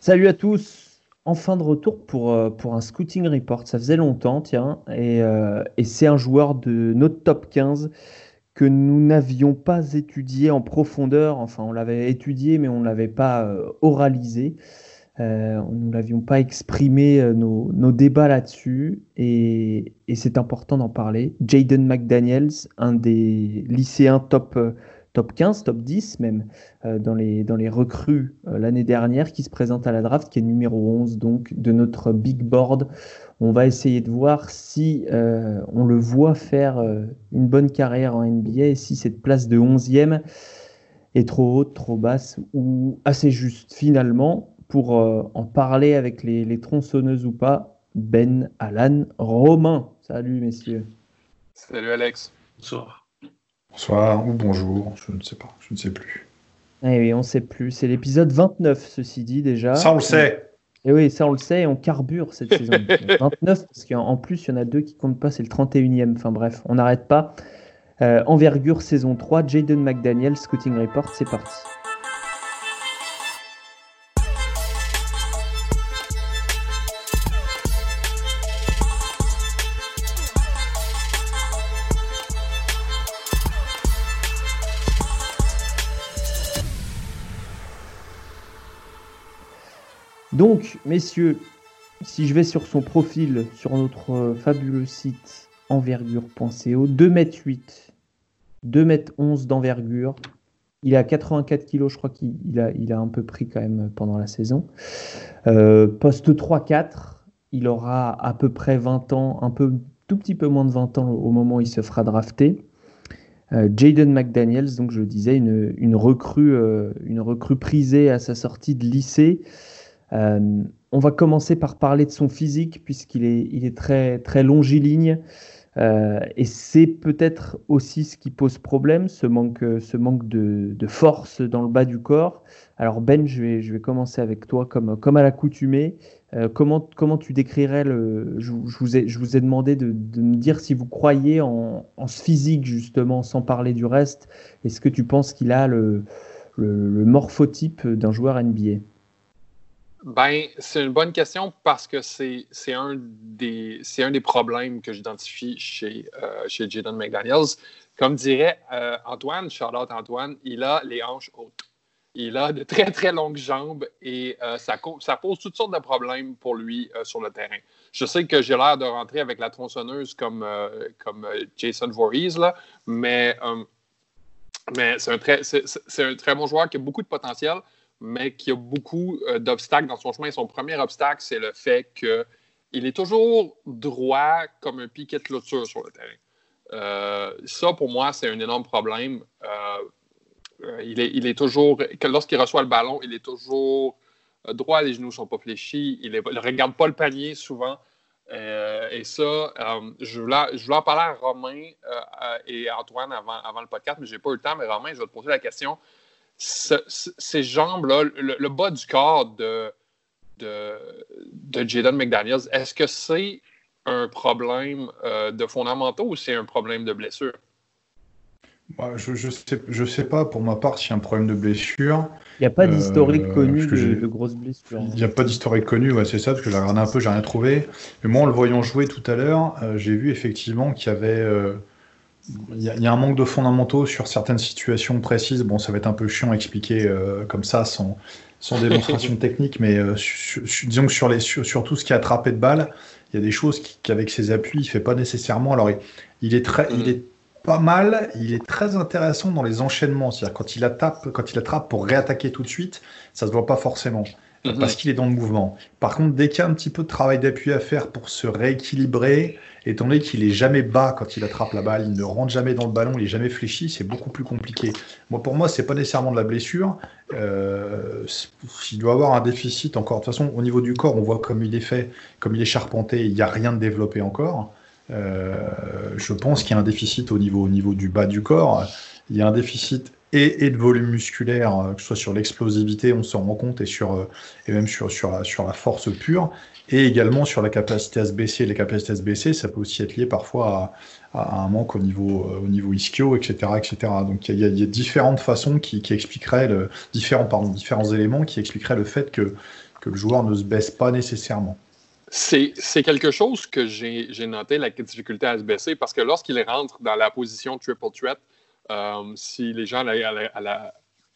Salut à tous, enfin de retour pour, euh, pour un scouting report. Ça faisait longtemps, tiens, et, euh, c'est un joueur de notre top 15 que nous n'avions pas étudié en profondeur. Enfin, on l'avait étudié, mais on ne l'avait pas euh, oralisé. Euh, nous n'avions pas exprimé nos, débats là-dessus, et, et c'est important d'en parler. Jaden McDaniels, un des lycéens top, top 15, top 10 même, euh, dans, les, dans les recrues euh, l'année dernière, qui se présente à la draft, qui est numéro 11 donc, de notre big board. On va essayer de voir si euh, on le voit faire euh, une bonne carrière en NBA et si cette place de 11e est trop haute, trop basse ou assez juste. Finalement, pour euh, en parler avec les, les tronçonneuses ou pas, Ben, Alan, Romain. Salut messieurs. Salut Alex. Bonsoir. Bonsoir ou bonjour, je ne sais pas, je ne sais plus. Eh oui, on sait plus. C'est l'épisode 29, ceci dit déjà. Ça, on le sait. Et oui, ça on le sait, et on carbure cette saison. 29, parce qu'en en plus, il y en a deux qui comptent pas, c'est le 31e. Enfin bref, on n'arrête pas. Euh, envergure saison 3, Jaden McDaniel, Scouting Report, c'est parti. Donc, messieurs, si je vais sur son profil, sur notre euh, fabuleux site envergure.co, 2m8, 2m11 d'envergure. Il à 84 kg, je crois qu'il il a, a un peu pris quand même pendant la saison. Euh, poste 3-4, il aura à peu près 20 ans, un peu, tout petit peu moins de 20 ans au moment où il se fera drafter. Euh, Jaden McDaniels, donc je le disais, une, recrue, une recrue prisée à sa sortie de lycée. Euh, on va commencer par parler de son physique puisqu'il est, très, longiligne. Euh, et c'est peut-être aussi ce qui pose problème, ce manque, de, force dans le bas du corps. Alors Ben, je vais, commencer avec toi comme, à l'accoutumée. Euh, comment, tu décrirais le... Je, vous, ai, demandé de, me dire si vous croyez en, ce physique justement, sans parler du reste. Est-ce que tu penses qu'il a le morphotype d'un joueur NBA Ben, c'est une bonne question parce que c'est un, des- un des problèmes que j'identifie chez, euh, chez Jaden McDaniels. Comme dirait euh, Antoine, Charlotte Antoine, il a les hanches hautes. Il a de très, très longues jambes et euh, ça, ça pose toutes sortes de problèmes pour lui euh, sur le terrain. Je sais que j'ai l'air de rentrer avec la tronçonneuse comme, euh, comme Jason Voorhees, là, mais, mais c'est un, un très bon joueur qui a beaucoup de potentiel mais qui a beaucoup euh, d'obstacles dans son chemin. Son premier obstacle, c'est le fait qu'il est toujours droit comme un piquet de clôture sur le terrain. Euh, ça, pour moi, c'est un énorme problème. Euh, il, est, toujours, lorsqu'il reçoit le ballon, il est toujours droit, les genoux ne sont pas fléchis, il ne regarde pas le panier souvent. Et ça, je, voulais, en parler à Romain et Antoine avant, avant le podcast, mais je n'ai pas eu le temps. Mais Romain, je vais te poser la question ce- ce- ces jambes-là, le, le bas du corps de, de, de Jaden McDaniels, est-ce que c'est un problème euh, de fondamentaux ou c'est un problème de blessure? Moi, je ne sais, je sais pas pour ma part s'il y a un problème de blessure. Il n'y a pas Euh, d'historique connu parce que de, grosses blessures. Il n'y a pas d'historique connu, ouais, c'est ça, parce que j'ai regardé un peu, j'ai rien trouvé. Mais moi, en le voyant jouer tout à l'heure, euh, j'ai vu effectivement qu'il y avait. Il y, a, il y a un manque de fondamentaux sur certaines situations précises. Bon, ça va être un peu chiant à expliquer euh, comme ça, sans, sans démonstration technique, mais euh, disons que sur, les, sur, sur tout ce qui est attrapé de balles, il y a des choses qu'avec ses appuis, il fait pas nécessairement. Alors, il, il est très, il Mhm. est pas mal, il est très intéressant dans les enchaînements. C'est-à-dire quand il attrape, quand il attrape pour réattaquer tout de suite, ça se voit pas forcément Mhm. parce qu'il est dans le mouvement. Par contre, dès qu'il y a un petit peu de travail d'appui à faire pour se rééquilibrer, étant donné qu'il est jamais bas quand il attrape la balle, il ne rentre jamais dans le ballon, il est jamais fléchi, c'est beaucoup plus compliqué. Moi, pour moi, c'est pas nécessairement de la blessure. Euh, il doit avoir un déficit encore. De toute façon, au niveau du corps, on voit comme il est fait, comme il est charpenté, il n'y a rien de développé encore. Euh, je pense qu'il y a un déficit au niveau, au niveau du bas du corps. Il y a un déficit et, et de volume musculaire, euh, que ce soit sur l'explosivité, on s'en rend compte, et, sur, euh, et même sur, sur, la, sur la force pure, et également sur la capacité à se baisser. Les capacités à se baisser, ça peut aussi être lié parfois à, un manque au niveau, euh, au niveau ischio, etc. etc. Donc il y, a, différentes façons qui, expliqueraient, le, différents, pardon, différents éléments qui expliqueraient le fait que, que le joueur ne se baisse pas nécessairement. C'est quelque chose que j'ai noté, la difficulté à se baisser, parce que lorsqu'il rentre dans la position triple threat, euh, si les gens à la,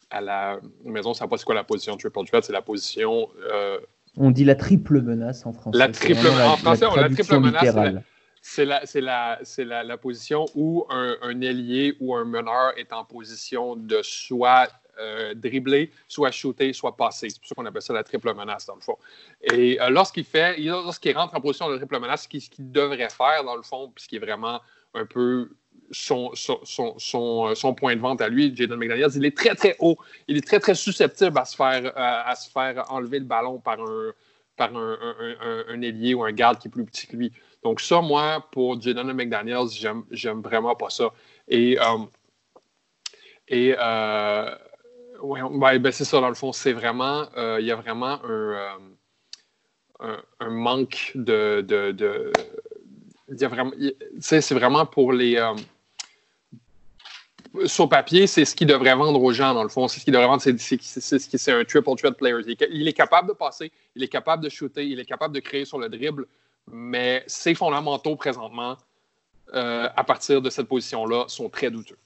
à la, maison ne savent pas c'est quoi la position triple threat, c'est la position. Euh, on dit la triple menace en français. La triple, en français, on la triple menace. C'est la, la, la, la, position où un, un, ailier ou un meneur est en position de soit euh, dribbler, soit shooter, soit passer. C'est pour ça qu'on appelle ça la triple menace, dans le fond. Et euh, lorsqu'il fait, lorsqu'il rentre en position de triple menace, ce qu'il devrait faire, dans le fond, puisqu'il est vraiment un peu son, son, point de vente à lui, Jaden McDaniels, il est très, très haut. Il est très, très susceptible à se faire, à se faire enlever le ballon par un, par un, un, ailier ou un garde qui est plus petit que lui. Donc, ça, moi, pour Jaden McDaniels, j'aime vraiment pas ça. Et, euh, et oui, ben c'est ça, dans le fond. C'est vraiment, euh, il y a vraiment un, euh, manque de. de, de y a vraiment, c'est vraiment pour les. Euh, sur papier, c'est ce qu'il devrait vendre aux gens, dans le fond. C'est ce qu'il devrait vendre, c'est un triple threat player. Il est capable de passer, il est capable de shooter, il est capable de créer sur le dribble, mais ses fondamentaux présentement, à partir de cette position-là, sont très douteux.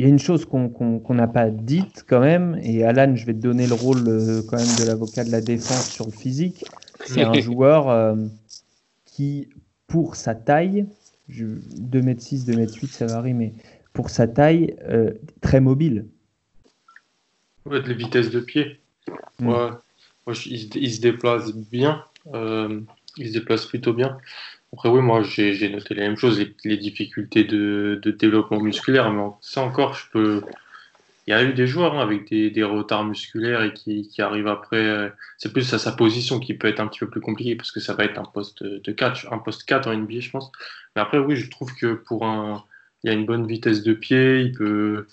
Il y a une chose qu'on n'a pas dite quand même, et Alan, je vais te donner le rôle euh, quand même de l'avocat de la défense sur le physique. C'est un joueur euh, qui, pour sa taille, 2m6, 2m8, ça varie, mais pour sa taille, euh, très mobile. Ouais, de les vitesses de pied. Mm. Ouais. il, se déplace bien. il se déplace plutôt bien. Après, oui, moi, j'ai noté la même chose, les, difficultés de, développement musculaire, mais ça encore, je peux. Il y a eu des joueurs hein, avec des, retards musculaires et qui, arrivent après. Euh, c'est plus à sa position qui peut être un petit peu plus compliqué parce que ça va être un poste de 4, un poste 4 en NBA, je pense. Mais après, oui, je trouve que pour un. Il y a une bonne vitesse de pied, il peut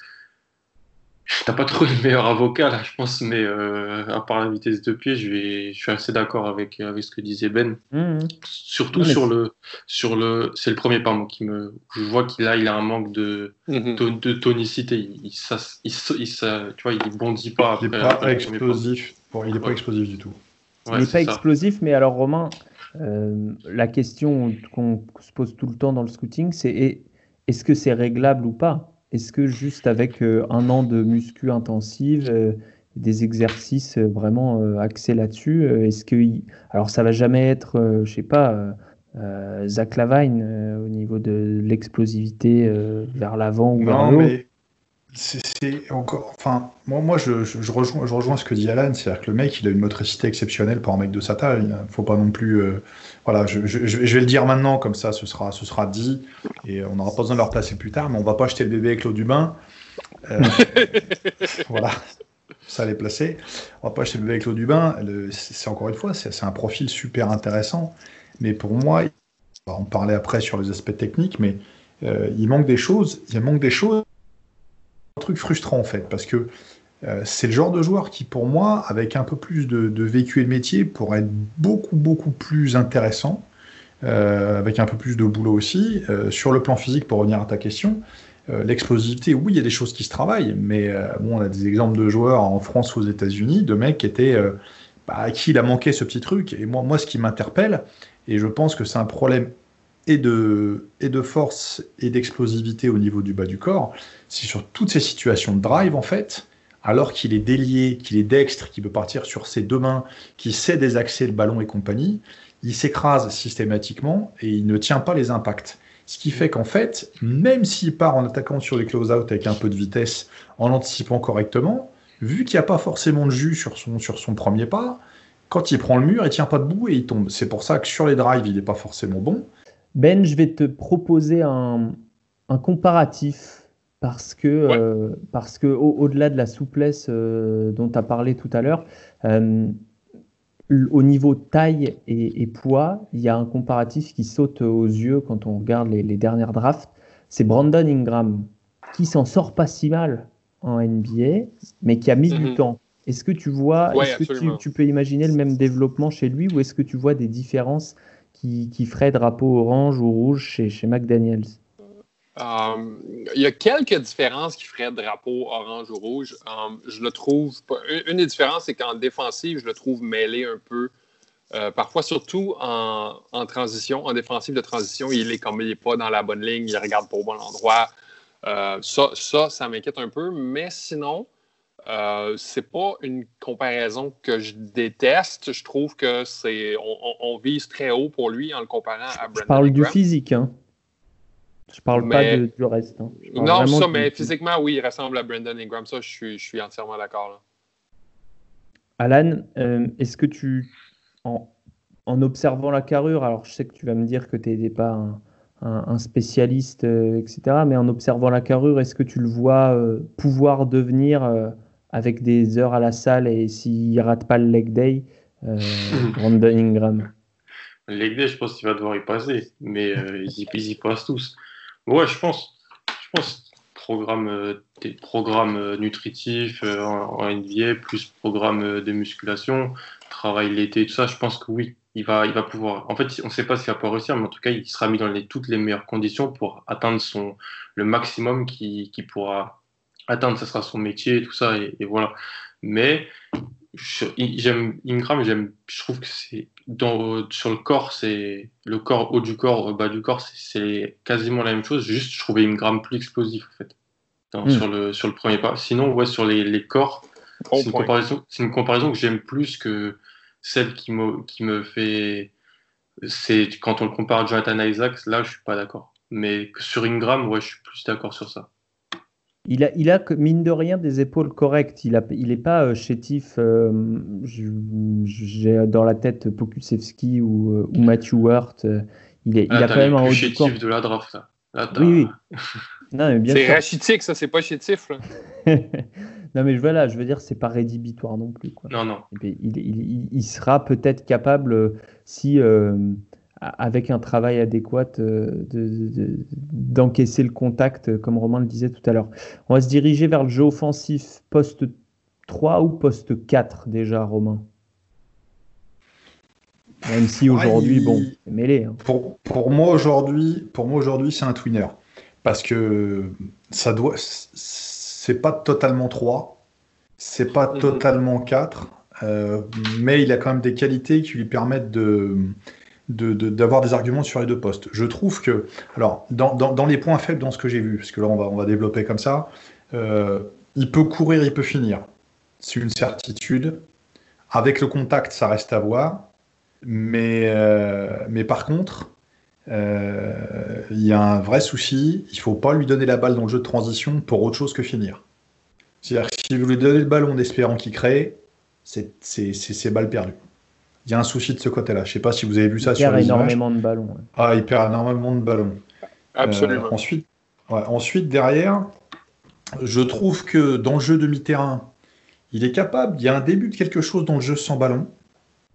T'as pas trop le meilleur avocat là, je pense, mais euh, à part la vitesse de pied, je, vais, je suis assez d'accord avec, avec ce que disait Ben. Mmh. Surtout sur le, sur le, c'est le premier pas qui me, je vois qu'il a, il a un manque de, mmh. de, tonicité. Il, ça, il, ça, tu vois, il bondit pas. il n'est pas explosif. Bon, il n'est pas explosif du tout. il n'est pas explosif, mais alors Romain, euh, la question qu'on se pose tout le temps dans le scouting, c'est est-ce que c'est réglable ou pas? Est-ce que juste avec euh, un an de muscu intensive, euh, des exercices euh, vraiment axés là-dessus, est-ce que alors ça va jamais être, je sais pas, Zach Lavine au niveau de l'explosivité vers l'avant ou vers le haut? Encore. Enfin, moi, moi je, rejoins, je rejoins ce que dit Alan, c'est-à-dire que le mec, il a une motricité exceptionnelle pour un mec de sa taille. Il faut pas non plus. Euh, voilà, je, vais le dire maintenant, comme ça, ce sera, ce sera dit, et on n'aura pas besoin de le replacer plus tard, mais on va pas acheter le bébé avec l'eau du bain. Euh, voilà, ça allait placer. On va pas acheter le bébé avec l'eau du bain. C'est encore une fois, c'est un profil super intéressant, mais pour moi, on parler après sur les aspects techniques, mais euh, il manque des choses. Il manque des choses truc frustrant en fait, parce que euh, c'est le genre de joueur qui, pour moi, avec un peu plus de, vécu et de métier, pourrait être beaucoup, beaucoup plus intéressant, euh, avec un peu plus de boulot aussi. Euh, sur le plan physique, pour revenir à ta question, l'explosivité, oui, il y a des choses qui se travaillent, mais bon, on a des exemples de joueurs en France ou aux États-Unis, de mecs qui étaient. Bah, à qui il a manqué ce petit truc. Et moi, moi ce qui m'interpelle, et je pense que c'est un problème et de, force et d'explosivité au niveau du bas du corps, c'est sur toutes ces situations de drive, en fait, alors qu'il est délié, qu'il est dextre, qu'il peut partir sur ses deux mains, qu'il sait désaxer le ballon et compagnie, il s'écrase systématiquement et il ne tient pas les impacts. Ce qui fait qu'en fait, même s'il part en attaquant sur les close-out avec un peu de vitesse, en anticipant correctement, vu qu'il n'y a pas forcément de jus sur son, premier pas, quand il prend le mur, il tient pas debout et il tombe. C'est pour ça que sur les drives, il n'est pas forcément bon. Ben, je vais te proposer un, comparatif parce que, euh, parce que au, delà de la souplesse euh, dont tu as parlé tout à l'heure, euh, au niveau taille et, poids, il y a un comparatif qui saute aux yeux quand on regarde les, dernières drafts. C'est Brandon Ingram qui s'en sort pas si mal en NBA, mais qui a mis du mhm. temps. Est-ce que tu vois, est-ce que tu, peux imaginer le même développement chez lui ou est-ce que tu vois des différences qui, ferait drapeau orange ou rouge chez, chez McDaniels Euh, il y a quelques différences qui feraient drapeau orange ou rouge. Euh, je le trouve. Une des différences, c'est qu'en défensive, je le trouve mêlé un peu. Euh, parfois, surtout en, transition, en défensive de transition, il est comme il n'est pas dans la bonne ligne, il regarde pas au bon endroit. ça, ça, ça m'inquiète un peu. Mais sinon, euh, c'est pas une comparaison que je déteste. Je trouve que c'est on, vise très haut pour lui en le comparant à Brandon. Je parle du physique, hein. Je parle pas du reste. Hein. Non, ça, mais physiquement, oui, il ressemble à Brandon Ingram. Ça, je suis, je suis entièrement d'accord. Alan, euh, est-ce que tu, en, observant la carrure, alors je sais que tu vas me dire que tu n'es pas un, spécialiste, euh, etc., mais en observant la carrure, est-ce que tu le vois pouvoir devenir avec des heures à la salle et s'il rate pas le leg day, euh, Brandon Ingram. Le leg day, je pense qu'il va devoir y passer, mais euh, ils, y, passent tous. Ouais, je pense. Je pense programme, euh, des programmes nutritifs en, NBA, plus programme de musculation, travail l'été, tout ça, je pense que oui, il va, il va pouvoir. En fait, on ne sait pas s'il va pouvoir réussir, mais en tout cas, il sera mis dans les, toutes les meilleures conditions pour atteindre son, le maximum qu'il pourra atteindre, ce sera son métier, tout ça, et, voilà. Mais j'aime Ingram, j'aime, je trouve que c'est dans, sur le corps, c'est le corps haut du corps, bas du corps, c'est quasiment la même chose. Juste, je trouvais Ingram plus explosif en fait hmm. sur le sur le premier pas. Sinon, ouais, sur les, les corps, c'est une, comparaison, une comparaison que j'aime plus que celle qui me qui me fait. C'est quand on le compare à Jonathan Isaacs, là, je suis pas d'accord. Mais sur Ingram, ouais, je suis plus d'accord sur ça. Il a, il a, mine de rien, des épaules correctes. Il n'est il pas euh, chétif. Euh, j'ai dans la tête Pokusevski ou, euh, ou Matthew Hurt. il, est, il ah, a quand même un haut chétif de la draft. Là. oui, oui. c'est rachitique, ça, c'est pas chétif. non, mais voilà, je veux dire, c'est pas rédhibitoire non plus. Quoi. Non, non. il, il, il, sera peut-être capable, si avec un travail adéquat euh, d'encaisser le contact, euh, comme Romain le disait tout à l'heure. On va se diriger vers le jeu offensif poste 3 ou poste 4 déjà, Romain? Même si aujourd'hui, bon, c'est mêlé. Hein. Pour, pour, moi aujourd'hui, pour moi aujourd'hui, c'est un twinner parce que ça doit, c'est pas totalement 3, c'est pas mhm. totalement 4, euh, mais il a quand même des qualités qui lui permettent de d'avoir des arguments sur les deux postes. Je trouve que, alors, dans, dans, les points faibles dans ce que j'ai vu, parce que là on va, on va développer comme ça, euh, il peut courir, il peut finir. C'est une certitude. Avec le contact, ça reste à voir. Mais, euh, mais par contre, euh, il y a un vrai souci. Il faut pas lui donner la balle dans le jeu de transition pour autre chose que finir. C'est-à-dire que si vous lui donnez le ballon en espérant qu'il crée, c'est balle perdue il y a un souci de ce côté-là. Je ne sais pas si vous avez vu ça sur les Il perd énormément de ballons. Ah, il perd énormément de ballons. Absolument. Euh, ensuite, ensuite, derrière, je trouve que dans le jeu demi-terrain, il est capable, il y a un début de quelque chose dans le jeu sans ballon.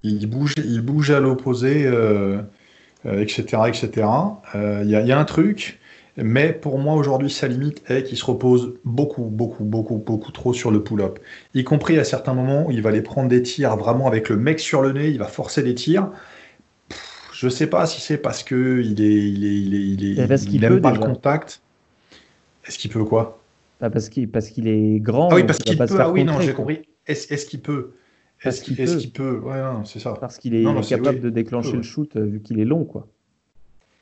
Il bouge, il bouge à l'opposé, etc. Euh, etc. Euh, il, y a, il y a un truc. Mais pour moi, aujourd'hui, sa limite est qu'il se repose beaucoup, beaucoup, beaucoup, beaucoup trop sur le pull-up. Y compris à certains moments où il va aller prendre des tirs vraiment avec le mec sur le nez, il va forcer des tirs. je sais pas si c'est parce que il est, il est, il est, il, aime pas le contact. Est-ce qu'il peut quoi? Bah, Parce qu'il parce qu'il est grand. Ah oui, parce qu'il peut. Ah oui, non, j'ai compris. Est-ce qu'il peut? Est-ce qu'il peut Ouais, c'est ça. Parce qu'il est, capable de déclencher le shoot euh, vu qu'il est long, quoi.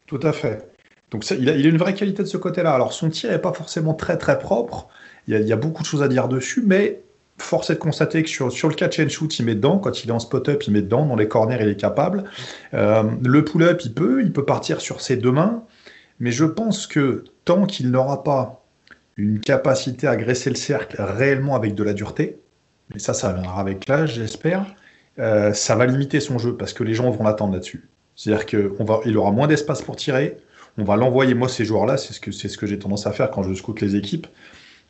Tout à fait. Donc il, a, une vraie qualité de ce côté-là. Alors son tir n'est pas forcément très très propre. Il y, a, beaucoup de choses à dire dessus, mais force est de constater que sur, sur le catch and shoot, il met dedans. Quand il est en spot-up, il met dedans. Dans les corners, il est capable. Euh, le pull-up, il peut. Il peut partir sur ses deux mains. Mais je pense que tant qu'il n'aura pas une capacité à graisser le cercle réellement avec de la dureté, et ça, ça viendra avec l'âge, j'espère, euh, ça va limiter son jeu parce que les gens vont l'attendre là-dessus. C'est-à-dire qu'il aura moins d'espace pour tirer, on va l'envoyer. Moi, ces joueurs-là, c'est ce que, c'est ce que j'ai tendance à faire quand je scoute les équipes.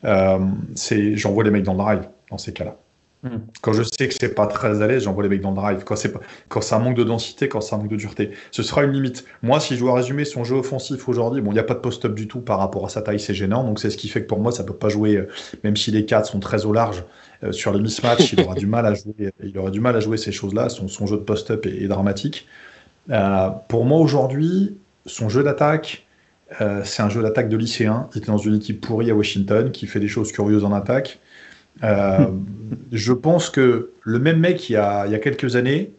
Euh, c'est, j'envoie les mecs dans le drive dans ces cas-là. Hmm. Quand je sais que c'est pas très à l'aise, j'envoie les mecs dans le drive. Quand, c'est pas, quand ça manque de densité, quand ça manque de dureté, ce sera une limite. Moi, si je dois résumer son jeu offensif aujourd'hui, bon, il n'y a pas de post-up du tout par rapport à sa taille, c'est gênant. Donc, c'est ce qui fait que pour moi, ça peut pas jouer, euh, même si les 4 sont très au large euh, sur les mismatchs, il aura du mal à jouer, il aura du mal à jouer ces choses-là. Son, son jeu de post-up est, dramatique. pour moi, aujourd'hui, son jeu d'attaque, Euh, c'est un jeu d'attaque de lycéen. Il était dans une équipe pourrie à Washington qui fait des choses curieuses en attaque. Euh, je pense que le même mec, il y, a, il y a quelques années,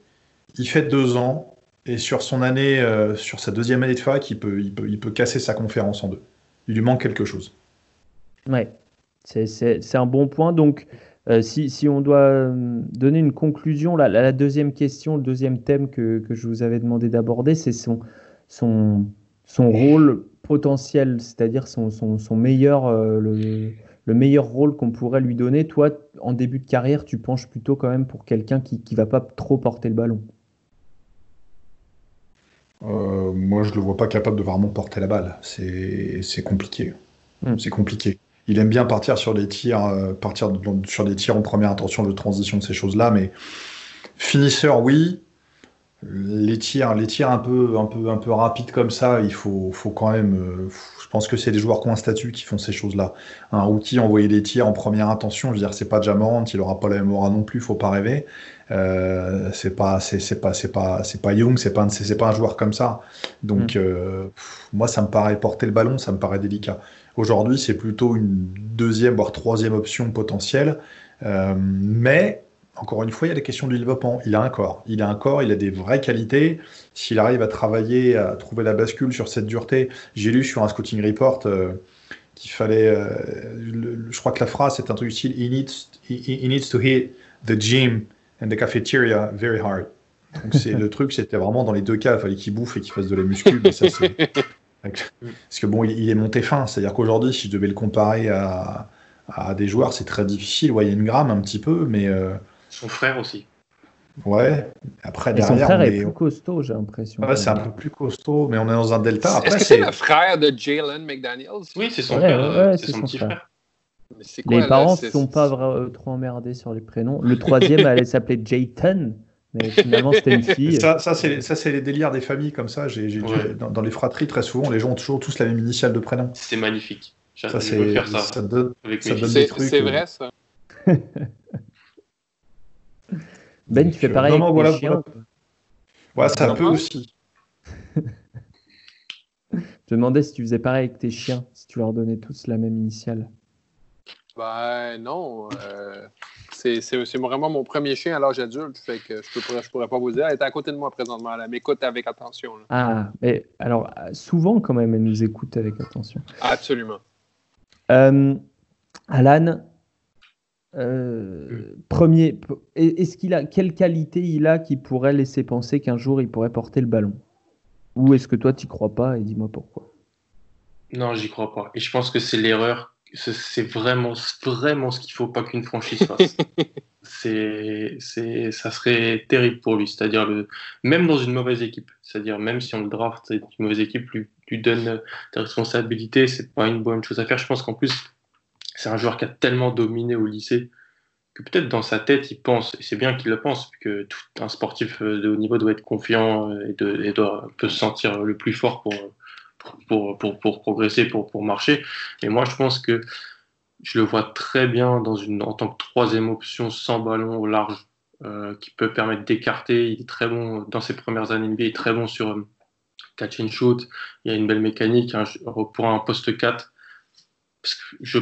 il fait deux ans et sur son année, euh, sur sa deuxième année de fac, il peut, casser sa conférence en deux. Il lui manque quelque chose. Ouais, c'est un bon point. Donc, si, on doit donner une conclusion, la, la, deuxième question, le deuxième thème que, que je vous avais demandé d'aborder, c'est son, son, son rôle potentiel, c'est-à-dire son, son, son, meilleur, euh, le, le, meilleur rôle qu'on pourrait lui donner. Toi, en début de carrière, tu penches plutôt quand même pour quelqu'un qui ne va pas trop porter le ballon. Euh, moi, je ne le vois pas capable de vraiment porter la balle. C'est compliqué. Mm. C'est compliqué. Il aime bien partir sur des tirs, euh, partir de, sur des tirs en première intention de transition, de ces choses-là, mais finisseur, oui. Les tirs, les tirs un peu, un peu, un peu rapides comme ça, il faut, faut quand même. Euh, je pense que c'est des joueurs qui ont un statut qui font ces choses-là. Un rookie envoyer des tirs en première intention, je veux dire, c'est pas Jamorant, il aura pas la mémoire non plus, faut pas rêver. Euh, c'est pas c'est pas c'est pas c'est pas Young, c'est pas c'est pas un joueur comme ça. Donc mm. euh, moi ça me paraît porter le ballon, ça me paraît délicat. Aujourd'hui c'est plutôt une deuxième voire troisième option potentielle, euh, mais encore une fois, il y a la question du développement. Il a un corps. Il a un corps, il a des vraies qualités. S'il arrive à travailler, à trouver la bascule sur cette dureté, j'ai lu sur un scouting report euh, qu'il fallait. Euh, le, je crois que la phrase c'est un truc style he needs, he, he needs to hit the gym and the cafeteria very hard. Donc c'est le truc, c'était vraiment dans les deux cas, il fallait qu'il bouffe et qu'il fasse de la muscu. Mais ça, Parce que bon, il est monté fin. C'est-à-dire qu'aujourd'hui, si je devais le comparer à, à des joueurs, c'est très difficile. Ouais, il y a une gramme un petit peu, mais. Euh... Son frère aussi. Ouais, après derrière. son frère est plus costaud, j'ai l'impression. Ouais, c'est un peu plus costaud, mais on est dans un delta. Est-ce que c'est le frère de Jalen McDaniels? Oui, c'est son, ouais, ouais, c'est son, son, petit frère. frère. Quoi, les parents ne sont pas euh, trop emmerdés sur les prénoms. Le troisième allait s'appeler Jayton, mais finalement c'était une fille. Ça, ça c'est les délires des familles comme ça. J'ai ouais. dans, dans, les fratries, très souvent, les gens ont toujours tous la même initiale de prénom. C'est magnifique. Ça, c'est faire ça. ça donne, ça donne des trucs. C'est vrai ça. ben, tu fais pareil non, avec voilà, chiens. Voilà. Ouais, ça peut aussi. Je te demandais si tu faisais pareil avec tes chiens, si tu leur donnais tous la même initiale. Ben non. Euh, c'est vraiment mon premier chien à l'âge adulte, fait que je ne pourrais, je pourrais pas vous dire. Elle est à côté de moi présentement, elle m'écoute avec attention. Là. Ah, mais alors souvent quand même, elle nous écoute avec attention. Absolument. Euh, Alan, euh, premier, est-ce qu'il a quelle qualité il a qui pourrait laisser penser qu'un jour il pourrait porter le ballon? Ou est-ce que toi tu crois pas et dis-moi pourquoi? Non, j'y crois pas. Et je pense que c'est l'erreur. C'est vraiment, vraiment ce qu'il faut pas qu'une franchise fasse. c'est, c'est, ça serait terrible pour lui. C'est-à-dire le, même dans une mauvaise équipe. C'est-à-dire même si on le draft, une mauvaise équipe lui, lui donne des responsabilités, c'est pas une bonne chose à faire. Je pense qu'en plus c'est un joueur qui a tellement dominé au lycée que peut-être dans sa tête, il pense, et c'est bien qu'il le pense, que tout un sportif de haut niveau doit être confiant et, de, et doit, peut se sentir le plus fort pour, pour, pour, pour, progresser, pour, pour marcher. Et moi, je pense que je le vois très bien dans une, en tant que troisième option sans ballon au large, euh, qui peut permettre d'écarter. Il est très bon dans ses premières années NBA, il est très bon sur euh, catch and shoot. Il y a une belle mécanique pour un poste 4. Parce que je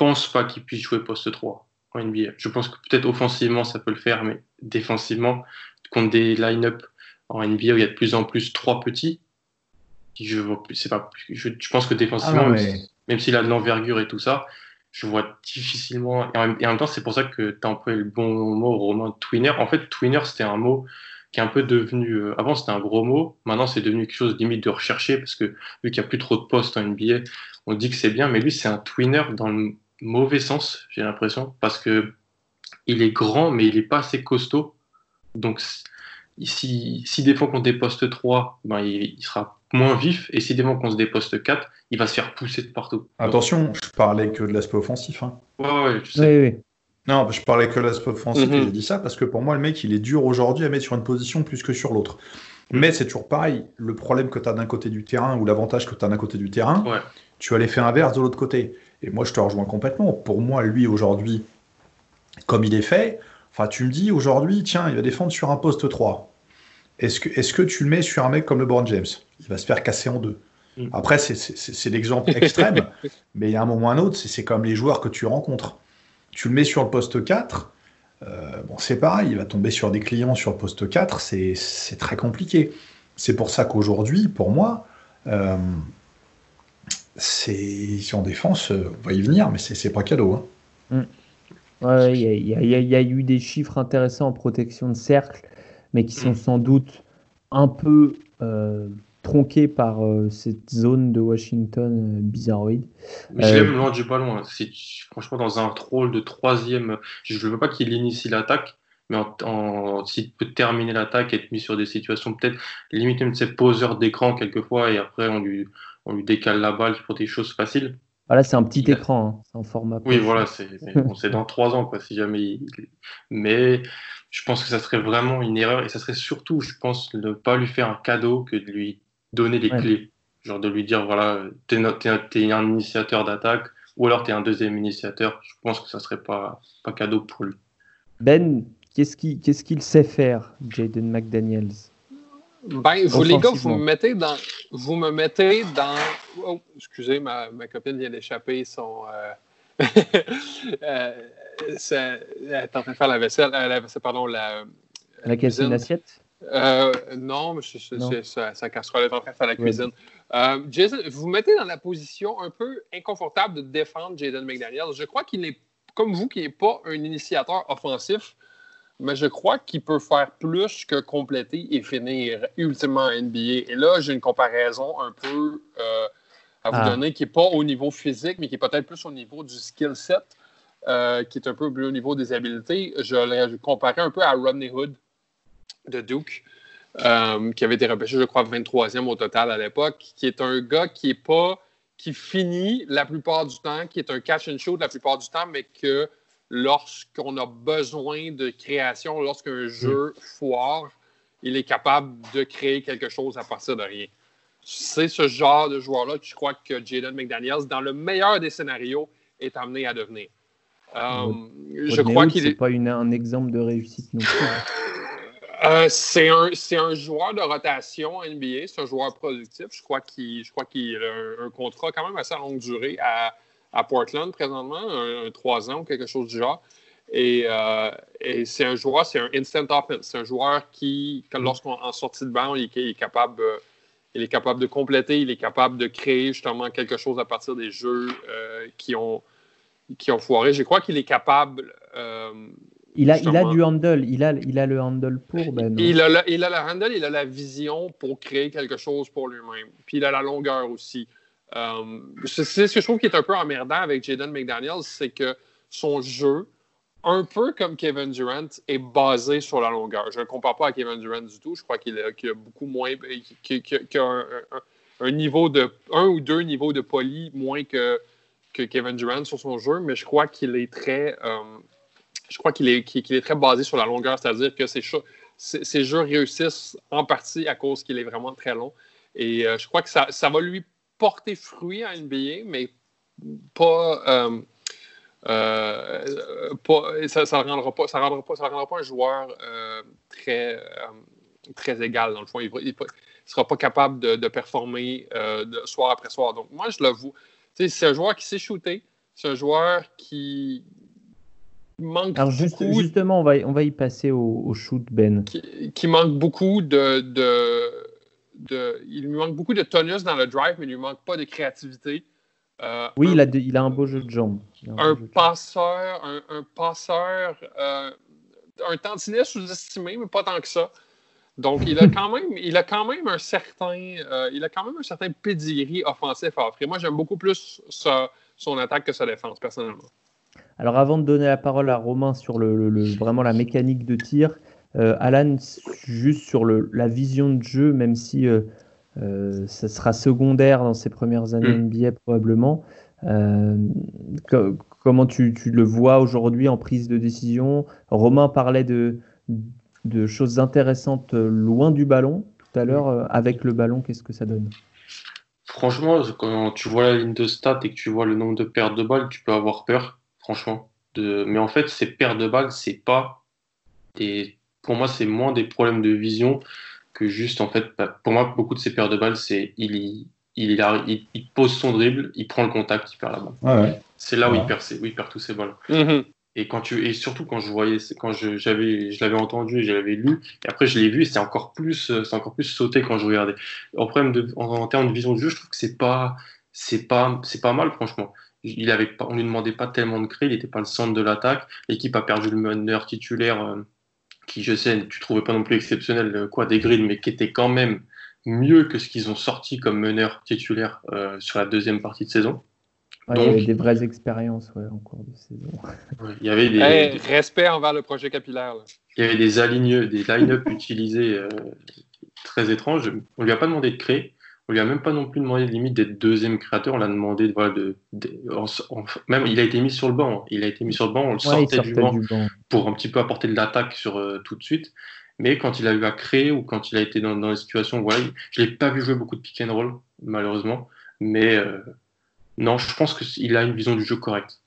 pense pas qu'il puisse jouer poste 3 en NBA. Je pense que peut-être offensivement ça peut le faire, mais défensivement, contre des line-up en NBA où il y a de plus en plus trois petits, je vois c'est pas, je, je, pense que défensivement, ah mais... même s'il a de l'envergure et tout ça, je vois difficilement. Et en, et en même temps, c'est pour ça que tu as employé le bon mot, Romain, twinner. En fait, twinner, c'était un mot qui est un peu devenu. Euh, avant, c'était un gros mot. Maintenant, c'est devenu quelque chose limite de recherché parce que vu qu'il n'y a plus trop de postes en NBA, on dit que c'est bien. Mais lui, c'est un twinner dans le mauvais sens, j'ai l'impression, parce que il est grand, mais il n'est pas assez costaud. Donc, si, si défend contre des postes 3, ben, il, il, sera moins vif, et si défend contre des postes 4, il va se faire pousser de partout. Attention, je parlais que de l'aspect offensif. Hein. Ouais, ouais, je sais. Oui, oui. Non, je parlais que de l'aspect offensif, mm -hmm. et j'ai dit ça parce que pour moi, le mec, il est dur aujourd'hui à mettre sur une position plus que sur l'autre. Mais c'est toujours pareil, le problème que tu as d'un côté du terrain, ou l'avantage que tu as d'un côté du terrain, ouais. tu as l'effet inverse de l'autre côté. Et moi, je te rejoins complètement. Pour moi, lui, aujourd'hui, comme il est fait, enfin, tu me dis aujourd'hui, tiens, il va défendre sur un poste 3. Est-ce que, est que tu le mets sur un mec comme LeBron James? Il va se faire casser en deux. Mm. Après, c'est l'exemple extrême, mais il y a un moment ou un autre, c'est comme les joueurs que tu rencontres. Tu le mets sur le poste 4, euh, bon, c'est pareil, il va tomber sur des clients sur le poste 4, c'est très compliqué. C'est pour ça qu'aujourd'hui, pour moi, euh, c'est en défense, euh, on va y venir, mais c'est pas cadeau. Hein. Mm. il y, a eu des chiffres intéressants en protection de cercle, mais qui sont mm. sans doute un peu euh, tronqués par euh, cette zone de Washington euh, bizarroïde. Mais je l'aime loin du ballon. Hein. franchement, dans un rôle de troisième, je ne veux pas qu'il initie l'attaque, mais en, s'il peut terminer l'attaque, être mis sur des situations peut-être limite même ses poseurs d'écran quelquefois, et après on lui, on lui décale la balle pour des choses faciles. Voilà, c'est un petit écran, hein. c'est en format. Oui, voilà, c'est dans trois ans, quoi, si jamais. Mais je pense que ça serait vraiment une erreur et ça serait surtout, je pense, ne pas lui faire un cadeau que de lui donner les clés. Genre de lui dire, voilà, t'es es, es un initiateur d'attaque ou alors t'es un deuxième initiateur. Je pense que ça serait pas, pas cadeau pour lui. Ben, qu'est-ce qu'il sait faire, Jaden McDaniels? Ben, vous les gars, vous me mettez dans. Vous me mettez dans. Oh, excusez, ma, ma copine vient d'échapper son. Euh... euh elle est en train de faire la vaisselle. Euh, la vaisselle, pardon, la. La cuisine assiette? Euh, non, mais c'est sa casserole. Est en train de faire la cuisine. Jason, vous vous mettez dans la position un peu inconfortable de défendre Jaden McDaniels. Je crois qu'il n'est, comme vous, qui n'est pas un initiateur offensif mais je crois qu'il peut faire plus que compléter et finir ultimement NBA. Et là, j'ai une comparaison un peu euh, à vous ah. donner qui n'est pas au niveau physique, mais qui est peut-être plus au niveau du skill set, euh, qui est un peu au niveau des habiletés. Je l'ai comparé un peu à Rodney Hood de Duke, euh, qui avait été repêché, je crois, 23e au total à l'époque, qui est un gars qui est pas qui finit la plupart du temps, qui est un catch and shoot la plupart du temps, mais que lorsqu'on a besoin de création, lorsqu'un jeu foire, il est capable de créer quelque chose à partir de rien. C'est ce genre de joueur-là que je crois que Jaden McDaniels, dans le meilleur des scénarios, est amené à devenir. Euh, je crois qu'il est. pas un exemple de réussite non plus. Euh, c'est un, un, joueur de rotation NBA, c'est un joueur productif. Je crois qu'il a un, contrat quand même assez longue durée à, à Portland présentement, un, trois ans ou quelque chose du genre. Et, euh, c'est un joueur, c'est un instant offense. C'est un joueur qui, mm. lorsqu'en sortie de banc, il, est capable, euh, il est capable de compléter, il est capable de créer justement quelque chose à partir des jeux euh, qui, ont, qui ont foiré. Je crois qu'il est capable. il a, il a du handle, il a, il a le handle pour. Ben, il, a il a le handle, il a la vision pour créer quelque chose pour lui-même. Puis il a la longueur aussi. Euh, c'est ce que je trouve qui est un peu emmerdant avec Jaden McDaniels, c'est que son jeu, un peu comme Kevin Durant, est basé sur la longueur. Je ne compare pas à Kevin Durant du tout. Je crois qu'il a, beaucoup moins, qu'il a un, niveau de un ou deux niveaux de poli moins que, que Kevin Durant sur son jeu, mais je crois qu'il est très, euh, je crois qu'il est, qu'il est très basé sur la longueur, c'est-à-dire que ses, ses, jeux réussissent en partie à cause qu'il est vraiment très long. Et euh, je crois que ça, ça va lui porter fruit à NBA, mais pas. Euh, euh, ça ne rendra, pas, ça rendra, pas, ça rendra pas un joueur euh, très, très égal, dans le fond. Il ne sera pas capable de, performer de, soir après soir. Donc, moi, je l'avoue. C'est un joueur qui sait shooter. C'est un joueur qui manque Alors beaucoup, justement, on va, on va y passer au, shoot, Ben. Qui, manque beaucoup de, il lui manque beaucoup de tonus dans le drive, mais il lui manque pas de créativité. Euh, oui, il, a il a un beau jeu de jambes. Un, passeur, un, un passeur, euh, un tantinet sous-estimé, mais pas tant que ça. Donc, il a quand même, il a quand même un certain, euh, il a quand même un certain pedigree offensif à offrir. Moi, j'aime beaucoup plus son attaque que sa défense, personnellement. Alors, avant de donner la parole à Romain sur le vraiment la mécanique de tir, euh, Alan, juste sur la vision de jeu, même si euh, euh, ça sera secondaire dans ses premières années mm. NBA probablement, comment tu, le vois aujourd'hui en prise de décision? Romain parlait de, choses intéressantes loin du ballon tout à l'heure. avec le ballon, qu'est-ce que ça donne? Franchement, quand tu vois la ligne de stats et que tu vois le nombre de pertes de balles, tu peux avoir peur, franchement. Mais en fait, ces pertes de balles, c'est pas des pour moi, c'est moins des problèmes de vision que juste, en fait, bah, pour moi, beaucoup de ces paires de balles, c'est il, il, il, pose son dribble, il prend le contact, il perd la balle. C'est là où, il perd il perd tous ses balles. Mm-hmm. Et, quand tu, et surtout quand je voyais, quand je, j'avais, je l'avais entendu et je l'avais lu, et après je l'ai vu, et c'est encore plus, c'est encore plus sauté quand je regardais. En, problème de, en, termes de vision de jeu, je trouve que c'est pas, c'est pas, c'est pas mal, franchement. Il avait pas, on lui demandait pas tellement de créer, il n'était pas le centre de l'attaque. L'équipe a perdu le meneur titulaire, euh, qui je sais, tu trouvais pas non plus exceptionnel, euh, quoi, des grilles, mais qui était quand même mieux que ce qu'ils ont sorti comme meneur titulaire euh, sur la deuxième partie de saison. il y avait des vraies expériences en cours de saison. il y avait des, respect envers le projet capillaire. Il y avait des aligneux, des line-up utilisés euh, très étranges. On lui a pas demandé de créer. On lui a même pas non plus demandé limite d'être deuxième créateur. On l'a demandé de, voilà, de, même il a été mis sur le banc. Il a été mis sur le banc. On le sortait, du, banc pour un petit peu apporter de l'attaque sur euh, tout de suite. Mais quand il a eu à créer ou quand il a été dans, dans les situations, voilà, je l'ai pas vu jouer beaucoup de pick and roll malheureusement. Mais euh, non, je pense qu'il a une vision du jeu correcte.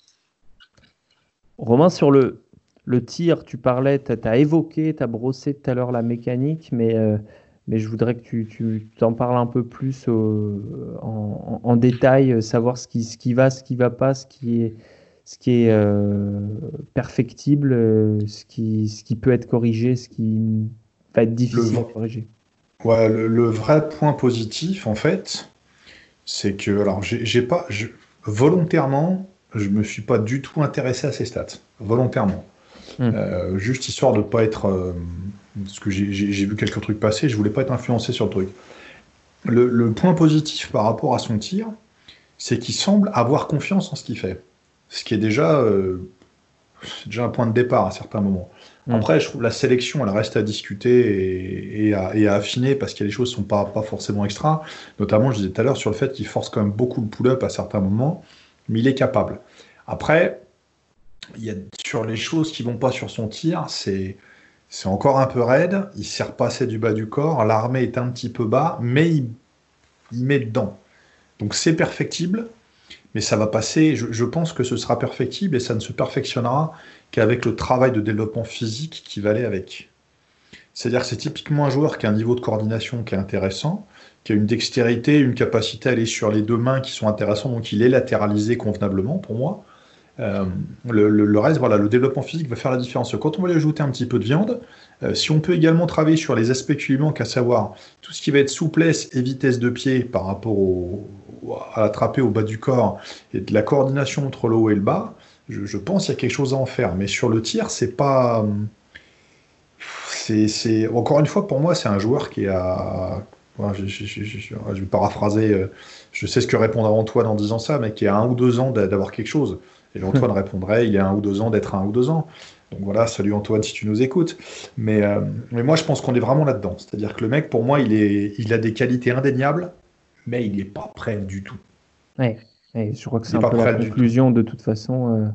Romain, sur le, le tir, tu parlais, tu as, évoqué, tu as brossé tout à l'heure la mécanique, mais euh, mais je voudrais que tu, tu t'en parles un peu plus en, détail, euh, savoir ce qui, ce qui va, ce qui va pas, ce qui est, ce qui est euh, perfectible, euh, ce, qui, ce qui peut être corrigé, ce qui va être difficile à corriger. Ouais, le, vrai point positif, en fait, c'est que, alors, j'ai pas, je, volontairement, je me suis pas du tout intéressé à ces stats, volontairement. Hmm. juste histoire de ne pas être parce que j'ai vu quelques trucs passer, je voulais pas être influencé sur le truc. Le, point positif par rapport à son tir, c'est qu'il semble avoir confiance en ce qu'il fait. Ce qui est déjà, euh, déjà un point de départ à certains moments. Mm. Après, je trouve la sélection, elle reste à discuter et, à, affiner parce que les choses sont pas, pas forcément extra. Notamment, je disais tout à l'heure sur le fait qu'il force quand même beaucoup le pull-up à certains moments, mais il est capable. Après, il y a sur les choses qui vont pas sur son tir, c'est c'est encore un peu raide, il s'est repassé du bas du corps, l'armée est un petit peu bas, mais il, met dedans. Donc c'est perfectible, mais ça va passer, je, pense que ce sera perfectible et ça ne se perfectionnera qu'avec le travail de développement physique qui va aller avec. C'est-à-dire que c'est typiquement un joueur qui a un niveau de coordination qui est intéressant, qui a une dextérité, une capacité à aller sur les deux mains qui sont intéressants, donc il est latéralisé convenablement pour moi. Euh, le, reste, voilà, le développement physique va faire la différence. Quand on va lui ajouter un petit peu de viande, euh, si on peut également travailler sur les aspects qui lui manquent, à savoir tout ce qui va être souplesse et vitesse de pied par rapport à attraper au bas du corps et de la coordination entre le haut et le bas, je, pense qu'il y a quelque chose à en faire. Mais sur le tir, c'est pas. C'est, Encore une fois, pour moi, c'est un joueur qui a. je, vais paraphraser, euh, je sais ce que répondre à Antoine en disant ça, mais qui a un ou deux ans d'avoir quelque chose. Et Antoine répondrait, il y a un ou deux ans d'être un ou deux ans. Donc voilà, salut Antoine si tu nous écoutes. Mais, euh, mais moi, je pense qu'on est vraiment là-dedans. C'est-à-dire que le mec, pour moi, il, est, il a des qualités indéniables, mais il n'est pas prêt du tout. Oui, je crois que c'est un peu la conclusion de toute façon. Euh,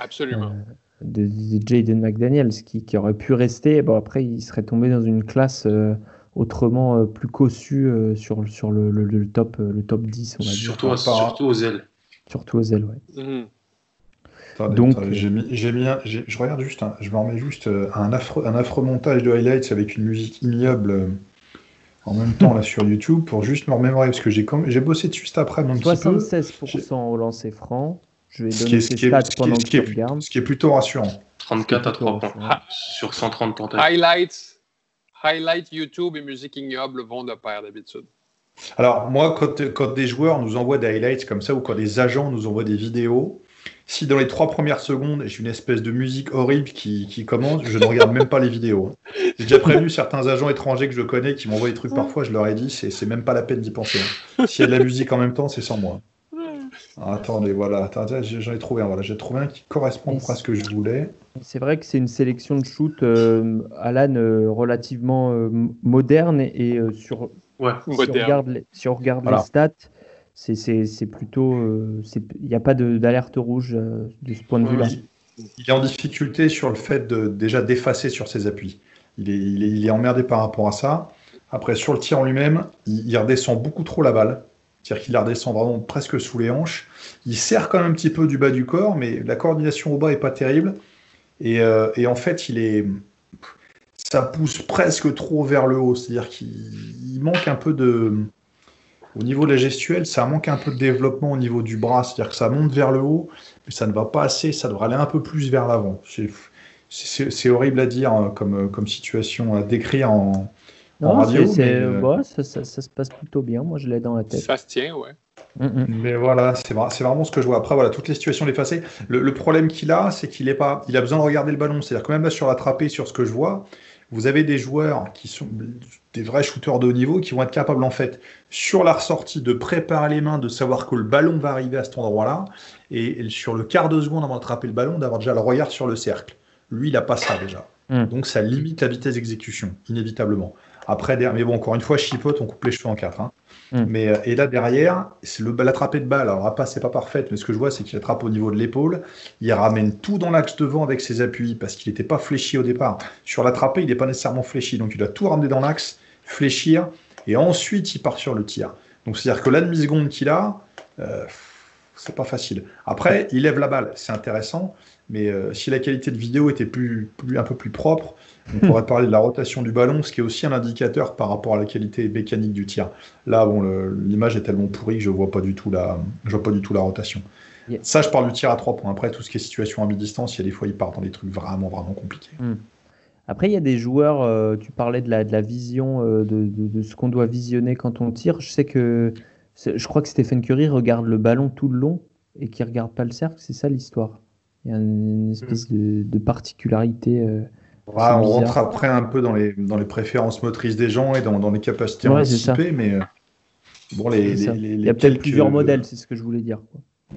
Absolument. Euh, de, Jaden McDaniels, qui, qui, aurait pu rester. Bon, après, il serait tombé dans une classe autrement plus cossue sur, sur le, le, top, le top 10. On va surtout, dire. surtout aux ailes. Surtout aux ailes, ouais. Donc, j'ai mis, je regarde juste, je me remets juste euh, un affreux, un affreux montage de highlights avec une musique ignoble euh, en même temps là sur YouTube pour juste me remémorer parce que j'ai j'ai bossé juste après un 76% au lancer franc. Je vais donner ces stats pendant que tu regardes. Ce qui est plutôt rassurant. 34 à 3 points sur 130 tentatives. Highlights, highlights YouTube et musique ignoble vont de pair d'habitude. Alors moi, quand, quand, des joueurs nous envoient des highlights comme ça ou quand des agents nous envoient des vidéos, si dans les trois premières secondes, j'ai une espèce de musique horrible qui, qui commence, je ne regarde même pas les vidéos. J'ai déjà prévenu certains agents étrangers que je connais qui m'envoient des trucs parfois, je leur ai dit, c'est, c'est même pas la peine d'y penser. Hein. S'il y a de la musique en même temps, c'est sans moi. Ah, attendez, voilà, j'en ai trouvé un. Voilà, j'ai trouvé un qui correspond à ce que je voulais. C'est vrai que c'est une sélection de shoot, euh, Alan, euh, relativement euh, moderne et sur. Ouais, si, on regarde les, si on regarde les stats, c'est plutôt. Euh, il n'y a pas d'alerte rouge euh, de ce point de vue-là. Il, est en difficulté sur le fait de déjà d'effacer sur ses appuis. Il est, emmerdé par rapport à ça. Après, sur le tir en lui-même, il, redescend beaucoup trop la balle. C'est-à-dire qu'il la redescend vraiment presque sous les hanches. Il serre quand même un petit peu du bas du corps, mais la coordination au bas est pas terrible. Et, euh, et en fait, il est, ça pousse presque trop vers le haut. C'est-à-dire qu'il manque un peu de, au niveau de la gestuelle, ça manque un peu de développement au niveau du bras, c'est-à-dire que ça monte vers le haut, mais ça ne va pas assez, ça devrait aller un peu plus vers l'avant. C'est horrible à dire hein, comme, comme situation à décrire en, radio. Euh, ça, ça, se passe plutôt bien, moi je l'ai dans la tête. Ça se tient, ouais. Mm, mm. Mais voilà, c'est vraiment ce que je vois. Après, voilà, toutes les situations l'effacer. Le, le problème qu'il a, c'est qu'il pas, il a besoin de regarder le ballon. C'est-à-dire que même là sur l'attrapé, sur ce que je vois, vous avez des joueurs qui sont des vrais shooters de haut niveau qui vont être capables en fait sur la ressortie de préparer les mains, de savoir que le ballon va arriver à cet endroit-là et sur le quart de seconde avant d'attraper le ballon d'avoir déjà le regard sur le cercle. Lui, il n'a pas ça déjà. Hmm. Donc ça limite la vitesse d'exécution inévitablement. Après, mais bon, encore une fois, chipote, on coupe les cheveux en quatre. Hein. Hmm. Mais, euh, et là, derrière, l'attrapé de balle. Alors, pas, c'est pas parfaite, mais ce que je vois, c'est qu'il attrape au niveau de l'épaule. Il ramène tout dans l'axe devant avec ses appuis parce qu'il n'était pas fléchi au départ. Sur l'attrapé, il n'est pas nécessairement fléchi. Donc, il doit tout ramener dans l'axe, fléchir, et ensuite, il part sur le tir. Donc, c'est-à-dire que la demi-seconde qu'il a, euh, c'est pas facile. Après, il lève la balle, c'est intéressant. Mais euh, si la qualité de vidéo était plus, plus, un peu plus propre, on pourrait parler de la rotation du ballon, ce qui est aussi un indicateur par rapport à la qualité mécanique du tir. Là, bon, l'image est tellement pourrie que je vois pas du tout la, je vois pas du tout la rotation. Ça, je parle du tir à trois points. Après, tout ce qui est situation à mi-distance, il y a des fois, ils partent dans des trucs vraiment, vraiment compliqués. Hmm. Après, il y a des joueurs, euh, tu parlais de la, de la vision, euh, de, de, ce qu'on doit visionner quand on tire. Je sais que, je crois que Stephen Curry regarde le ballon tout le long et qu'il regarde pas le cercle. C'est ça l'histoire. Il y a une espèce hmm. de, particularité. Euh, on rentre après un peu dans les, dans les préférences motrices des gens et dans, dans les capacités ouais, anticipées, mais euh, bon, les, les, il y a peut-être plusieurs modèles, c'est ce que je voulais dire.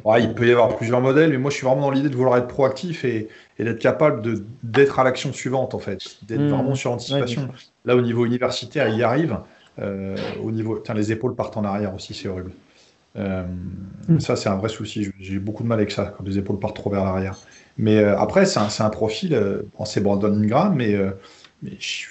Ouais, il peut y avoir plusieurs modèles, mais moi je suis vraiment dans l'idée de vouloir être proactif et, et d'être capable d'être à l'action suivante en fait, d'être hmm. vraiment sur anticipation. Là au niveau universitaire, il y arrive. Euh, au niveau, tiens, les épaules partent en arrière aussi, c'est horrible. Euh, hmm. Ça, c'est un vrai souci. J'ai beaucoup de mal avec ça, quand les épaules partent trop vers l'arrière. Mais euh, après, c'est un, un, profil, euh, c'est Brandon Ingram, mais, mais je,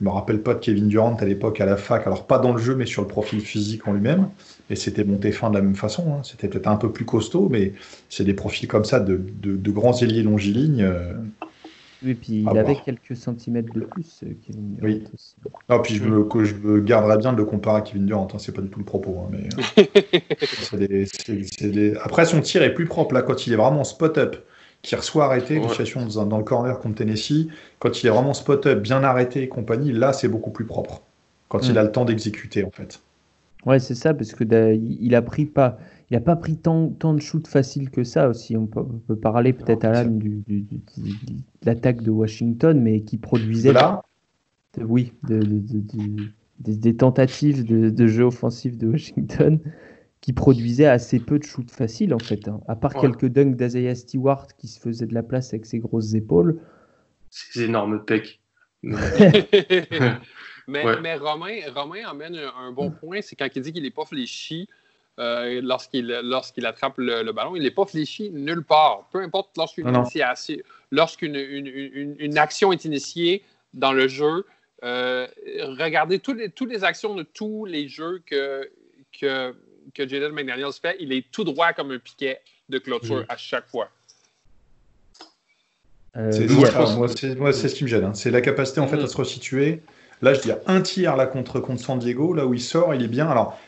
ne me rappelle pas de Kevin Durant à l'époque à la fac, alors pas dans le jeu, mais sur le profil physique en lui-même. Et c'était monté fin de la même façon. Hein. C'était peut-être un peu plus costaud, mais c'est des profils comme ça de, de, grands ailiers longilignes. Oui, et puis il avait quelques centimètres de plus, Kevin Durant oui. aussi. Ah, puis je me, je me garderais bien de le comparer à Kevin Durant, hein. c'est pas du tout le propos. Hein, mais, des, Après, son tir est plus propre là, quand il est vraiment spot-up qui reçoit arrêté, dans, dans, le corner contre Tennessee, quand il est vraiment spot-up, bien arrêté et compagnie, là c'est beaucoup plus propre. Quand il mm. a le temps d'exécuter en fait. Ouais, c'est ça, parce que il a pris pas, il a pas pris tant, tant de shoots faciles que ça aussi. On peut, parler peut-être à l'âme du, de l'attaque de Washington, mais qui produisait. là oui, des, tentatives de, jeu offensif de Washington qui produisait assez peu de shoots faciles en fait. Hein. À part quelques dunks d'Azaya Stewart qui se faisait de la place avec ses grosses épaules. Ses énormes pecs. mais, mais Romain, Romain emmène un bon point, c'est quand il dit qu'il n'est pas fléchi euh, lorsqu'il lorsqu'il attrape le, ballon, il n'est pas fléchi nulle part. Peu importe lorsqu'une lorsqu'une une, une, action est initiée dans le jeu, euh, regardez toutes les, toutes les actions de tous les jeux que, que que Jaden McDaniels fait, il est tout droit comme un piquet de clôture à chaque fois. Euh, moi, c'est ce qui me gêne. Hein. C'est la capacité en fait à mm. se resituer. Là, je dis un tir là contre, contre San Diego, là où il sort, il est bien. Alors,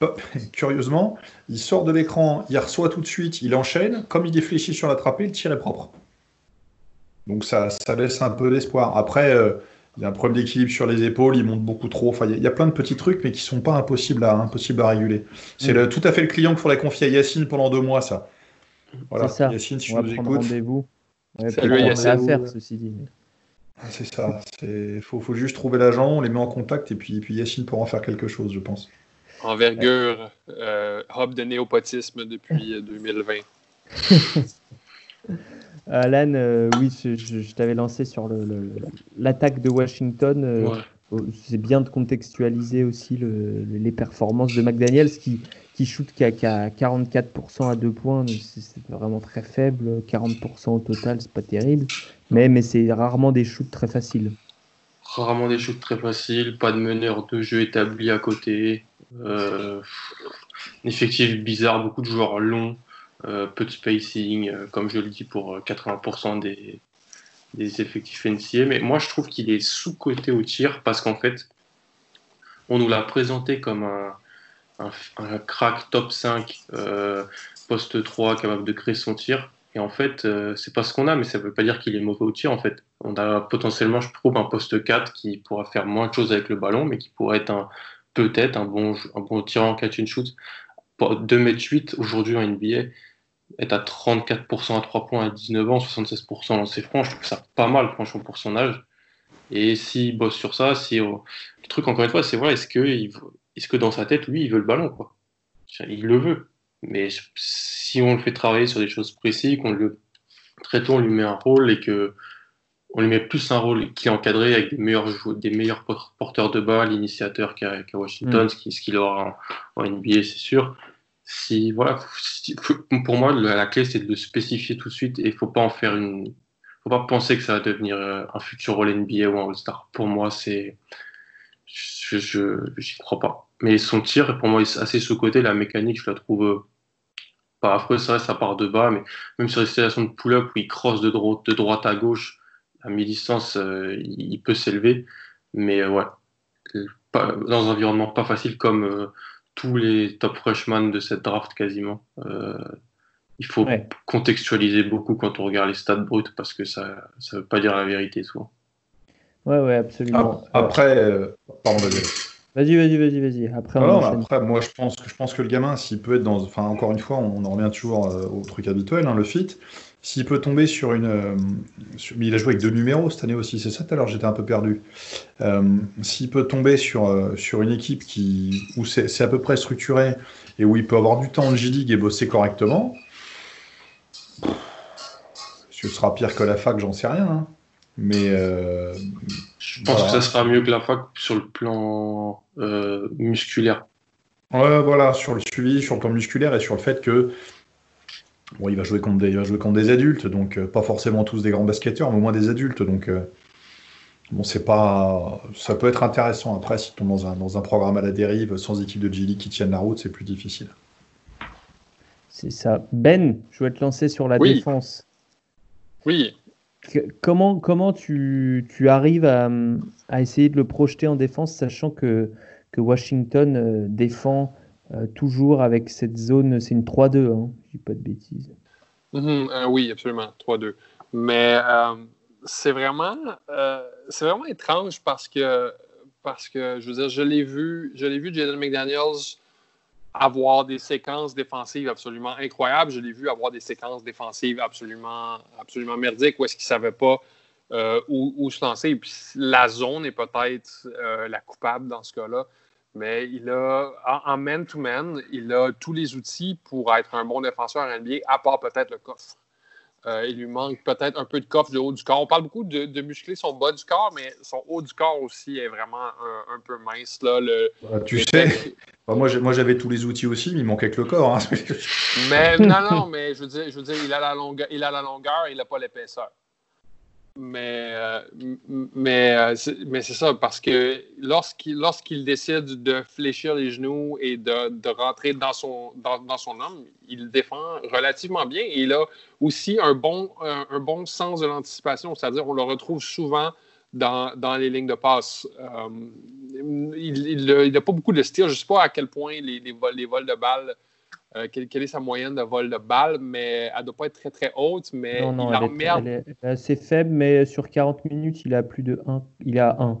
curieusement, il sort de l'écran, il reçoit tout de suite, il enchaîne. Comme il est fléchi sur l'attrapé, le tir est propre. Donc ça, ça laisse un peu d'espoir. Après, euh, il y a un problème d'équilibre sur les épaules, il monte beaucoup trop. Enfin, il y, a plein de petits trucs, mais qui sont pas impossibles à, impossibles à réguler. C'est mm. tout à fait le client qu'il faudrait confier à Yacine pendant deux mois, ça. Voilà, ça. Yacine, si On nous écoute. rendez-vous. Salut Yacine. à faire, ceci dit. Ah, c'est ça. Il faut, faut, juste trouver l'agent, on les met en contact, et puis, puis Yacine pourra en faire quelque chose, je pense. Envergure, euh, hub de néopotisme depuis 2020. Alan, euh, oui, je, t'avais lancé sur l'attaque de Washington. Euh, c'est bien de contextualiser aussi les performances de McDaniels qui, qui shoot qu'à 44% à deux points. C'est vraiment très faible. 40% au total, c'est pas terrible. Mais, mais c'est rarement des shoots très faciles. Rarement des shoots très faciles. Pas de meneur de jeu établi à côté. Euh, un effectif bizarre, beaucoup de joueurs longs. Euh, peu de spacing, euh, comme je le dis pour 80% euh, des, des effectifs NCA. Mais moi, je trouve qu'il est sous-côté au tir parce qu'en fait, on nous l'a présenté comme un, un, crack top 5, euh, poste 3, capable de créer son tir. Et en fait, c'est pas ce qu'on a, mais ça veut pas dire qu'il est mauvais au tir. En fait, on a potentiellement, je trouve, un poste 4 qui pourra faire moins de choses avec le ballon, mais qui pourrait être un peut-être un bon, un tirant en catch and shoot. 2m8 aujourd'hui en NBA, être à 34% à 3 points à 19 ans, 76% lancé franc, je trouve ça pas mal, franchement, pour son âge. Et s'il bosse sur ça, si, le truc, encore une fois, c'est voilà, est-ce que, est dans sa tête, lui, il veut le ballon, quoi? Il le veut. Mais si on le fait travailler sur des choses précises, qu'on le très on lui met un rôle et que on lui met plus un rôle qui est encadré avec des meilleurs des meilleurs porteurs de balles, initiateurs qu'à Washington, mm. ce qu'il aura en, NBA, c'est sûr. Si voilà, pour moi la, clé c'est de le spécifier tout de suite et il faut pas en faire une, faut pas penser que ça va devenir euh, un futur rôle NBA ou un All-Star. Pour moi c'est, je, j'y crois pas. Mais son tir, pour moi, est assez sous-côté. La mécanique, je la trouve euh, pas affreuse. Ça ça part de bas, mais même sur les situations de pull-up où il crosse de, droite, de droite à gauche, à mi-distance, euh, il peut s'élever. Mais euh, ouais, pas, dans un environnement pas facile comme tous les top freshmen de cette draft quasiment. il faut contextualiser beaucoup quand on regarde les stats bruts parce que ça ne veut pas dire la vérité souvent. Ouais, ouais, absolument. Après, pardon, Vas-y, vas-y, vas-y, vas-y. Après, après, moi, je pense que je pense que le gamin, s'il peut être dans, enfin, encore une fois, on en revient toujours euh, au truc habituel, hein, le fit. S'il peut tomber sur une, euh, mais il a joué avec deux numéros cette année aussi, c'est ça tout à l'heure, j'étais un peu perdu. Euh, s'il peut tomber sur sur une équipe qui où c'est à peu près structuré et où il peut avoir du temps en G-League et bosser correctement, ce sera pire que la fac, j'en sais rien. Hein. Mais euh, je pense que ça sera mieux que la fac sur le plan euh, musculaire. Ouais, voilà, sur le suivi, sur le plan musculaire et sur le fait que bon, il va jouer contre des, il va jouer contre des adultes, donc euh, pas forcément tous des grands basketteurs, mais au moins des adultes. Donc bon, c'est pas, ça peut être intéressant. Après, si tu tombes dans un, dans un programme à la dérive sans équipe de Gilly qui tienne la route, c'est plus difficile. C'est ça. Ben, je vais te lancer sur la défense. Oui, comment, comment tu, tu arrives à, à, essayer de le projeter en défense, sachant que, que Washington euh, défend euh, toujours avec cette zone, c'est une 3-2, hein, je dis pas de bêtises. Mm-hmm, euh, oui, absolument, 3-2. Mais c'est vraiment, vraiment étrange parce que, parce que, je veux dire, je l'ai vu, je l'ai vu Jaden McDaniels avoir des séquences défensives absolument incroyables. Je l'ai vu avoir des séquences défensives absolument, absolument merdiques où est-ce qu'il ne savait pas euh, où, se lancer. puis la zone est peut-être euh, la coupable dans ce cas-là. Mais il a, en man-to-man, il a tous les outils pour être un bon défenseur en NBA, à part peut-être le coffre. Euh, il lui manque peut-être un peu de coffre du haut du corps. On parle beaucoup de, muscler son bas du corps, mais son haut du corps aussi est vraiment un, peu mince. Là, le, bah, tu sais, bah, moi j'avais tous les outils aussi, mais il manquait que le corps. Hein. mais non, non, mais je veux dire, je veux dire il, a la longueur, il a la longueur, il n'a pas l'épaisseur. Mais, euh, mais, euh, mais c'est ça, parce que lorsqu'il lorsqu'il décide de fléchir les genoux et de, de rentrer dans son, dans, dans, son homme, il défend relativement bien. Et il a aussi un bon, un, bon sens de l'anticipation, c'est-à-dire on le retrouve souvent dans, dans les lignes de passe. Euh, il n'a pas beaucoup de style. Je ne sais pas à quel point les, les, vols, les vols de balles euh, quelle, est sa moyenne de vol de balle, mais elle ne doit pas être très très haute, mais il emmerde. Elle est, assez faible, mais sur 40 minutes, il a plus de 1. Il a 1.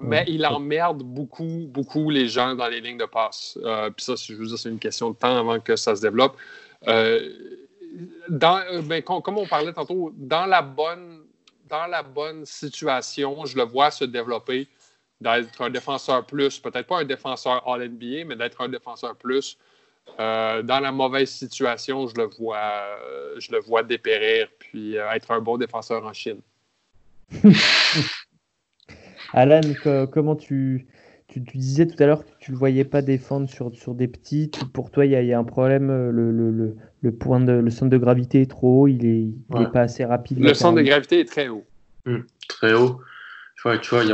Mais il emmerde beaucoup, beaucoup les gens dans les lignes de passe. Euh, puis ça, je veux dire, c'est une question de temps avant que ça se développe. Euh, dans, ben, comme on parlait tantôt, dans la bonne, dans la bonne situation, je le vois se développer, d'être un défenseur plus, peut-être pas un défenseur All-NBA, mais d'être un défenseur plus euh, dans la mauvaise situation, je le vois, euh, je le vois dépérir puis euh, être un bon défenseur en Chine. Alan, comment tu, tu, disais tout à l'heure que tu ne le voyais pas défendre sur, sur des petits. Pour toi, il y, a un problème. Le, le, le, point de, le centre de gravité est trop haut. Il n'est est pas assez rapide. Le centre de gravité est très haut. Hum, très haut. Tu vois, tu vois,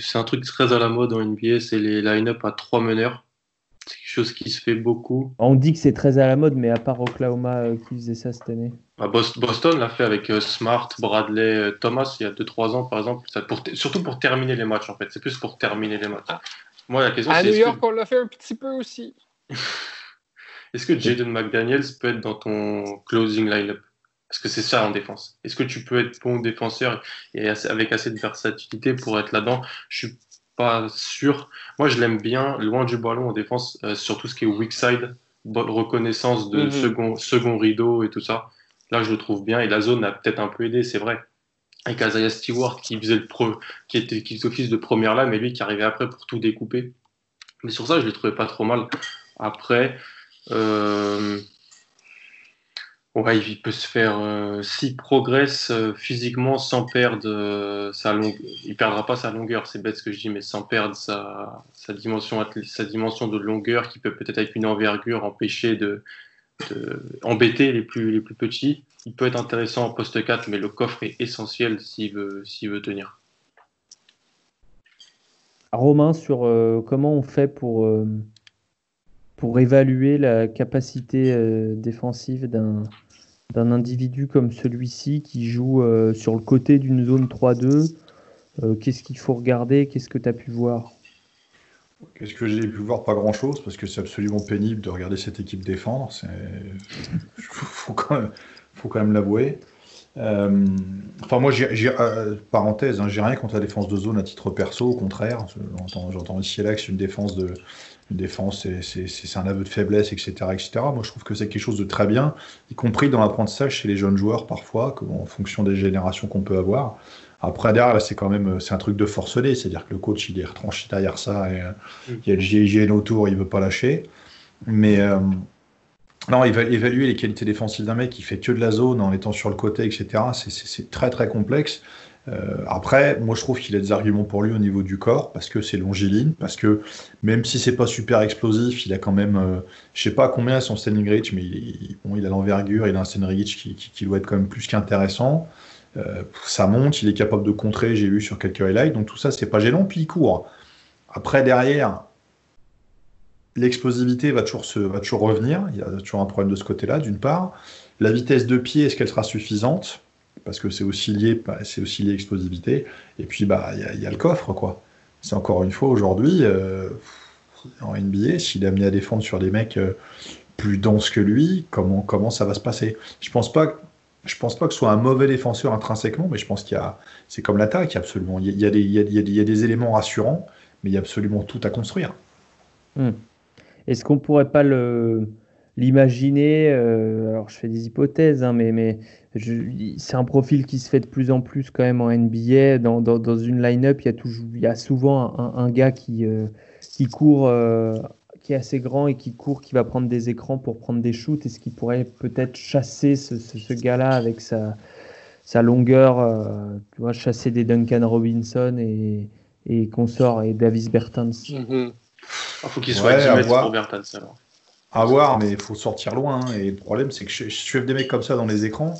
c'est un truc très à la mode en NBA, c'est les line-up à trois meneurs. C'est quelque chose qui se fait beaucoup. On dit que c'est très à la mode, mais à part Oklahoma euh, qui faisait ça cette année. Bah, Boston l'a fait avec euh, Smart, Bradley, euh, Thomas il y a 2-3 ans par exemple. surtout pour terminer les matchs en fait. C'est plus pour terminer les matchs. Moi, la question, À New York, que, on l'a fait un petit peu aussi. est-ce que Jaden McDaniels peut être dans ton closing lineup? Parce que c'est ça en défense. Est-ce que tu peux être bon défenseur et assez- avec assez de versatilité pour être là-dedans? Je suis pas sûr. Moi, je l'aime bien, loin du ballon en défense, euh, sur tout ce qui est weak side, bonne reconnaissance de Mhm. second, second rideau et tout ça. Là, je le trouve bien. Et la zone a peut-être un peu aidé, c'est vrai. Avec Isaiah Stewart qui faisait le pro, qui était qui faisait office de première lame, mais lui qui arrivait après pour tout découper. Mais sur ça, je le trouvais pas trop mal. Après, euh, ouais, il peut se faire. euh, S'il progresse euh, physiquement sans perdre euh, sa longueur, il perdra pas sa longueur, c'est bête ce que je dis, mais sans perdre sa, dimension, de longueur qui peut peut-être avec une envergure empêcher de, embêter les plus, les plus petits. Il peut être intéressant en poste 4, mais le coffre est essentiel s'il veut, s'il veut tenir. Romain, sur euh, comment on fait pour, pour évaluer la capacité euh, défensive d'un d'un individu comme celui-ci qui joue euh, sur le côté d'une zone 3-2 Euh, Qu'est-ce qu'il faut regarder Qu'est-ce que tu as pu voir? Qu'est-ce que j'ai pu voir? Pas grand-chose, parce que c'est absolument pénible de regarder cette équipe défendre. C'est... faut quand même, l'avouer. Enfin, moi, parenthèse, hein, j'ai rien contre la défense de zone à titre perso, au contraire. J'entends ici et là que c'est une défense de, une défense, c'est, un aveu de faiblesse, etc., etc. Moi, je trouve que c'est quelque chose de très bien, y compris dans l'apprentissage chez les jeunes joueurs parfois, en fonction des générations qu'on peut avoir. Après, derrière, c'est quand même, c'est un truc de forcené, c'est-à-dire que le coach, il est retranché derrière ça et euh, il y a le GIGN autour, il veut pas lâcher. Mais euh, non, éva- évaluer les qualités défensives d'un mec qui fait que de la zone en étant sur le côté, etc., c'est très très complexe. Euh, après, moi je trouve qu'il a des arguments pour lui au niveau du corps, parce que c'est longiligne, parce que même si c'est pas super explosif, il a quand même, euh, je sais pas combien son standing reach, mais il, bon, il a l'envergure, il a un standing reach qui, doit être quand même plus qu'intéressant. Euh, ça monte, il est capable de contrer, j'ai vu sur quelques highlights, donc tout ça c'est pas gênant, puis il court. Après, derrière, l'explosivité va toujours revenir. Il y a toujours un problème de ce côté-là, d'une part. La vitesse de pied, est-ce qu'elle sera suffisante? Parce que c'est aussi lié, c'est aussi lié à l'explosivité. Et puis, bah, il y, a, le coffre, quoi. C'est encore une fois aujourd'hui, euh, en NBA, s'il est amené à défendre sur des mecs euh, plus denses que lui, comment, comment ça va se passer? Je pense pas. Je pense pas que ce soit un mauvais défenseur intrinsèquement, mais je pense qu'il y a, c'est comme l'attaque, absolument. Il y a, y a des, y a- des- éléments rassurants, mais il y a absolument tout à construire. Est-ce qu'on pourrait pas le l'imaginer euh, Alors, je fais des hypothèses, hein, mais, mais c'est un profil qui se fait de plus en plus quand même en NBA. Dans, dans, dans une line-up, il y a toujours, il y a souvent un, un gars qui, euh, qui court, euh, qui est assez grand et qui court, qui va prendre des écrans pour prendre des shoots. Est-ce qu'il pourrait peut-être chasser ce, ce, ce gars-là avec sa, sa longueur, euh, tu vois, chasser des Duncan Robinson et, et consorts et Davis Bertans? Il faut qu'il soit Ouais, à 10 à mètres voir. pour Bertans alors. À voir, mais il faut sortir loin. hein. Et le problème, c'est que je, je suivre des mecs comme ça dans les écrans,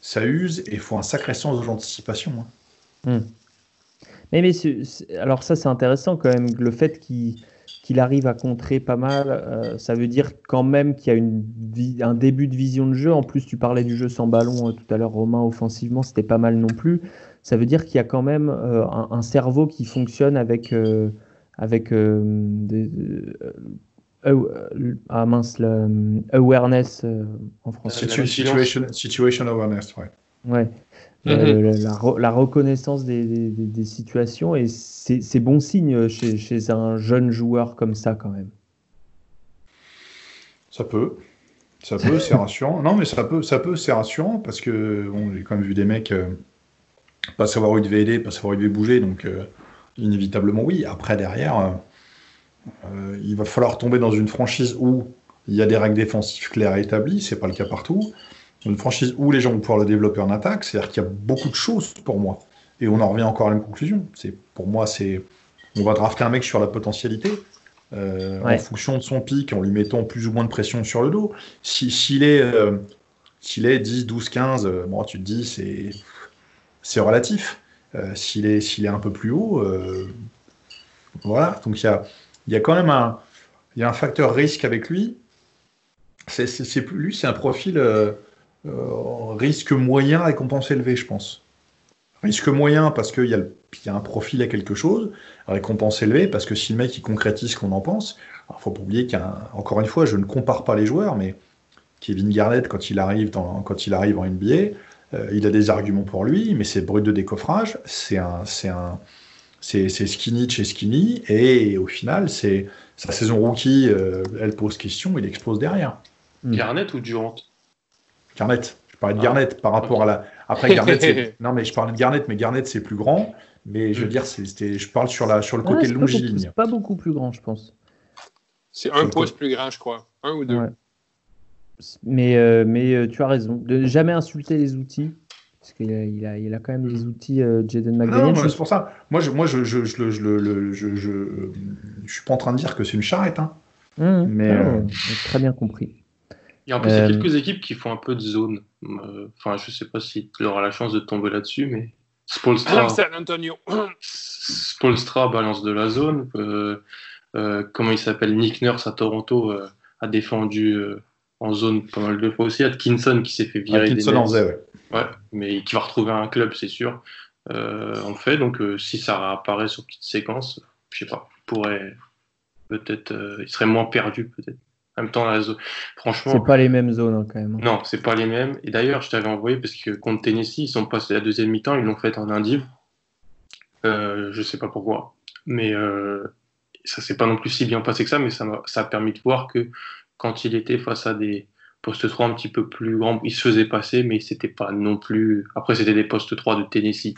ça use et il faut un sacré sens de l'anticipation. hein. Mais, mais alors ça c'est intéressant quand même, le fait qu'il arrive à contrer pas mal, euh, ça veut dire quand même qu'il y a une un début de vision de jeu. En plus, tu parlais du jeu sans ballon euh, tout à l'heure, Romain, offensivement, c'était pas mal non plus. Ça veut dire qu'il y a quand même euh, un, un cerveau qui fonctionne avec, avec des, euh, ah mince, le, euh, awareness euh, en français. Situ- situation, situation awareness, ouais. Ouais. Mhm. Euh, la, la re- la reconnaissance des, des- des- des situations et c'est c'est bon signe chez, chez un jeune joueur comme ça quand même. Ça peut. Ça peut, c'est rassurant. Non, mais ça peut, ça peut, c'est rassurant parce que bon, j'ai quand même vu des mecs euh, pas savoir où ils devaient aider, pas savoir où ils devaient bouger, donc euh, inévitablement oui. Après derrière, euh, il va falloir tomber dans une franchise où il y a des règles défensives claires et établies, c'est pas le cas partout. Une franchise où les gens vont pouvoir le développer en attaque, c'est-à-dire qu'il y a beaucoup de choses pour moi. Et on en revient encore à la même conclusion. C'est pour moi, c'est on va drafter un mec sur la potentialité. euh, Ouais. en fonction de son pic, en lui mettant plus ou moins de pression sur le dos. Si- S'il est, euh, est 10, 12, 15, euh, bon, tu te dis c'est c'est relatif. Euh, s'il est, est un peu plus haut, euh, voilà. Donc il y a, il y a quand même un, il y a un facteur risque avec lui. Lui, c'est un profil euh, euh, risque moyen, récompense élevée, je pense. Risque moyen parce qu'il y, a y a un profil à quelque chose. Récompense élevée parce que si le mec il concrétise ce qu'on en pense, il faut pas oublier qu'encore une fois, je ne compare pas les joueurs, mais Kevin Garnett, quand il arrive, quand il arrive en NBA, euh, il a des arguments pour lui, mais c'est brut de décoffrage, un, c'est un, c'est, skinny chez skinny, et au final, c'est sa saison rookie, euh, elle pose question, il explose derrière. Hmm. Garnett ou Durant? Garnett. Je parlais de ah. Garnett par rapport à la. Après Garnett, non mais je parlais de Garnett, mais Garnett c'est plus grand. Mais je veux hmm. dire, c'est, je parle sur la sur le côté longiligne. C'est pas beaucoup plus grand, je pense. C'est un pouce plus grand, je crois, un ou deux. Mais, euh, mais euh, tu as raison. De ne jamais insulter les outils. Parce qu'il a, il a, il a, quand même des outils, euh, Jaden McDaniel. Non, c'est pour ça. Moi, je, moi je, je, je, je, je, je, suis pas en train de dire que c'est une charrette. Hein. Mmh, mais euh... très bien compris. Il y a en plus euh... quelques équipes qui font un peu de zone. Enfin, je sais pas si tu auras la chance de tomber là-dessus, mais Spolstra, Antonio. Spolstra balance de la zone. comment il s'appelle? Nick Nurse à Toronto a défendu en zone pas mal de fois aussi. Atkinson qui s'est fait virer. Atkinson en faisait, ouais. mais qui va retrouver un club, c'est sûr. Euh, en fait, donc euh, si ça apparaît sur petite séquence, je sais pas, pourrait peut-être, euh, il serait moins perdu peut-être. En même temps, la zone, franchement. C'est pas les mêmes zones hein, quand même. Non, c'est pas les mêmes. Et d'ailleurs, je t'avais envoyé parce que contre Tennessee, ils sont passés la deuxième mi-temps, ils l'ont fait en indiv. Euh, je sais pas pourquoi, mais ça s'est pas non plus si bien passé que ça, mais ça, ça a permis de voir que quand il était face à des postes 3 un petit peu plus grands, il se faisait passer, mais c'était pas non plus. Après, c'était des postes 3 de Tennessee.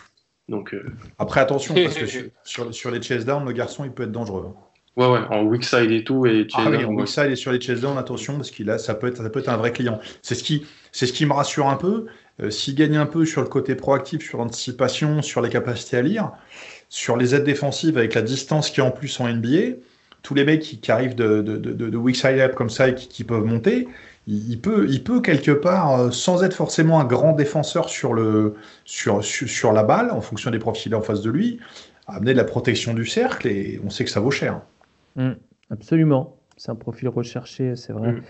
Donc, euh, Après, attention, parce que sur, sur, les chase down, le garçon, il peut être dangereux. Hein. Ouais, ouais, en weak side et tout. Et ah oui, en weak side et sur les chase down, attention, parce qu'il a, ça peut être, ça peut être un vrai client. C'est ce qui, c'est ce qui me rassure un peu. Euh, s'il gagne un peu sur le côté proactif, sur l'anticipation, sur les capacités à lire, sur les aides défensives avec la distance qui est en plus en NBA, tous les mecs qui, arrivent de, de, de, weak side up comme ça et qui, peuvent monter, il, peut, il peut quelque part, euh, sans être forcément un grand défenseur sur, le, sur, sur, la balle, en fonction des profils en face de lui, amener de la protection du cercle et on sait que ça vaut cher. Mmh, absolument. C'est un profil recherché, c'est vrai. Mmh.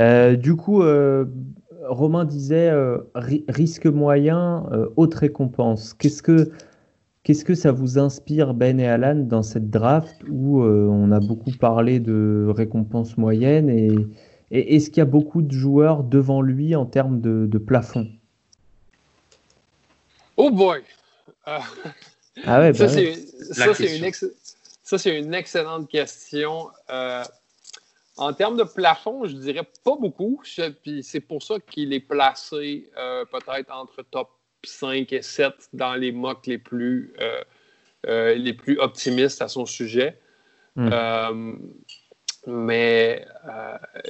Euh, du coup, euh, Romain disait risque moyen, haute récompense. Qu'est-ce que Qu'est-ce que ça vous inspire, Ben et Alan, dans cette draft où euh, on a beaucoup parlé de récompenses moyennes et, est-ce qu'il y a beaucoup de joueurs devant lui en termes de, plafond? Oh boy! ah ouais, ça, bah c'est une, excellente question. Euh, en termes de plafond, je dirais pas beaucoup. Puis c'est pour ça qu'il est placé euh, peut-être entre top 5 et 7 dans les mocks les plus, euh, euh, les plus optimistes à son sujet. Hmm. Euh, mais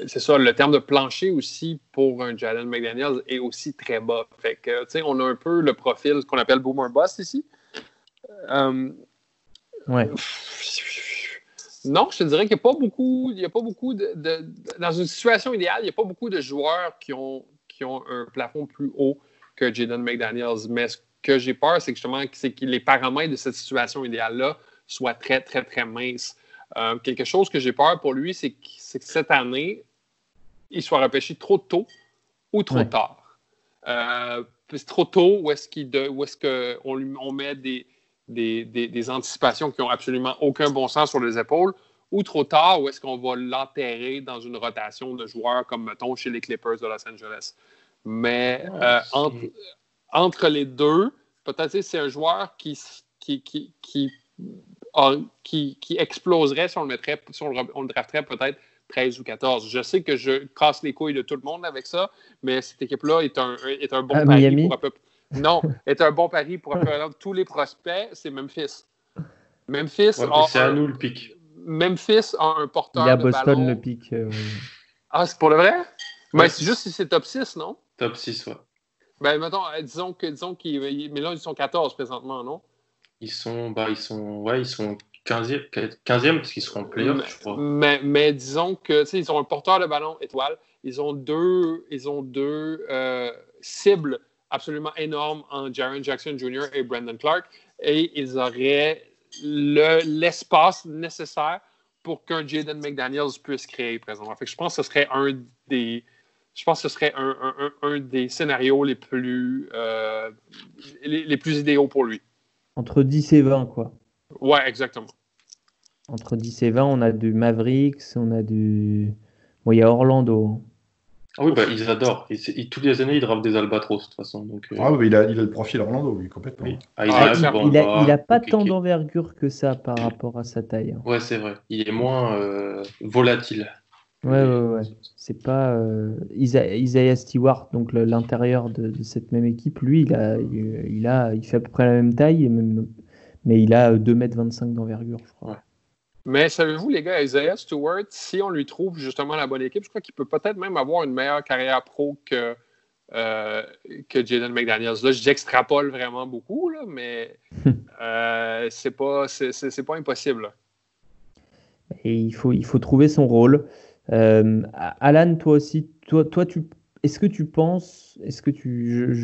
c'est ça, le terme de plancher aussi pour un Jaden McDaniels est aussi très bas. Fait que, tu sais, on a un peu le profil qu'on appelle boomer bust ici. ouais. Non, je te dirais qu'il n'y a pas beaucoup, il y a pas beaucoup de, Dans une situation idéale, il n'y a pas beaucoup de joueurs qui ont, qui ont un plafond plus haut que Jaden McDaniels. Mais ce que j'ai peur, c'est justement c'est que les paramètres de cette situation idéale-là soient très, très, très minces. Euh, quelque chose que j'ai peur pour lui, c'est que, cette année, il soit repêché trop tôt ou trop tard. Euh, trop tôt, où est-ce qu'on on met des, des, des, anticipations qui n'ont absolument aucun bon sens sur les épaules, ou trop tard, où est-ce qu'on va l'enterrer dans une rotation de joueurs comme, mettons, chez les Clippers de Los Angeles? Mais euh, entre, les deux, peut-être c'est un joueur qui, qui, qui, qui, exploserait si on le mettrait, si on le, drafterait peut-être 13 ou 14. Je sais que je casse les couilles de tout le monde avec ça, mais cette équipe-là est un, est un bon pari pour Non, est un bon pari pour tous les prospects, c'est Memphis. Memphis c'est à nous le pic. Memphis a un porteur Il a Boston le pic. Euh, ah, c'est pour le vrai? Mais c'est juste si c'est top 6, non? Top 6, ouais. Ben, mettons, euh, disons que, disons qu'ils, mais là, ils sont 14 présentement, non? Ils sont, bah, ils sont, ouais, ils sont 15e, 15e parce qu'ils seront en playoff, je crois. Mais, mais disons que, tu sais, ils ont un porteur de ballon étoile. Ils ont deux, ils ont deux euh, cibles absolument énormes en Jaron Jackson Jr. et Brandon Clark. Et ils auraient le, l'espace nécessaire pour qu'un Jaden McDaniels puisse créer présentement. Fait que je pense que ce serait un des, je pense que ce serait un, des scénarios les plus, euh, les, plus idéaux pour lui. Entre 10 et 20, quoi. Ouais, exactement. Entre 10 et 20, on a du Mavericks, on a du. Bon, il y a Orlando. Ah oui, bah, ils adorent. Et, toutes les années, ils drapent des albatros, de toute façon. Donc, euh. Ah oui, il a, il a le profil Orlando, oui, complètement. Ah, il, a, il, a, pas tant d'envergure que ça par rapport à sa taille. Hein. Ouais, c'est vrai. Il est moins euh, volatile. Ouais, ouais, ouais. C'est pas euh, Isaiah Stewart, donc l'intérieur de, cette même équipe. Lui, il a, il, a, il fait à peu près la même taille, et même, mais il a 2m25 d'envergure, je crois. Mais savez-vous, les gars, Isaiah Stewart, si on lui trouve justement la bonne équipe, je crois qu'il peut peut-être même avoir une meilleure carrière pro que, euh, que Jaden McDaniels. Là, j'extrapole vraiment beaucoup, là, mais euh, c'est pas, c'est, pas impossible. Et il faut, il faut trouver son rôle. Euh, Alan, toi aussi, toi, toi tu, est-ce que tu penses, est-ce que tu,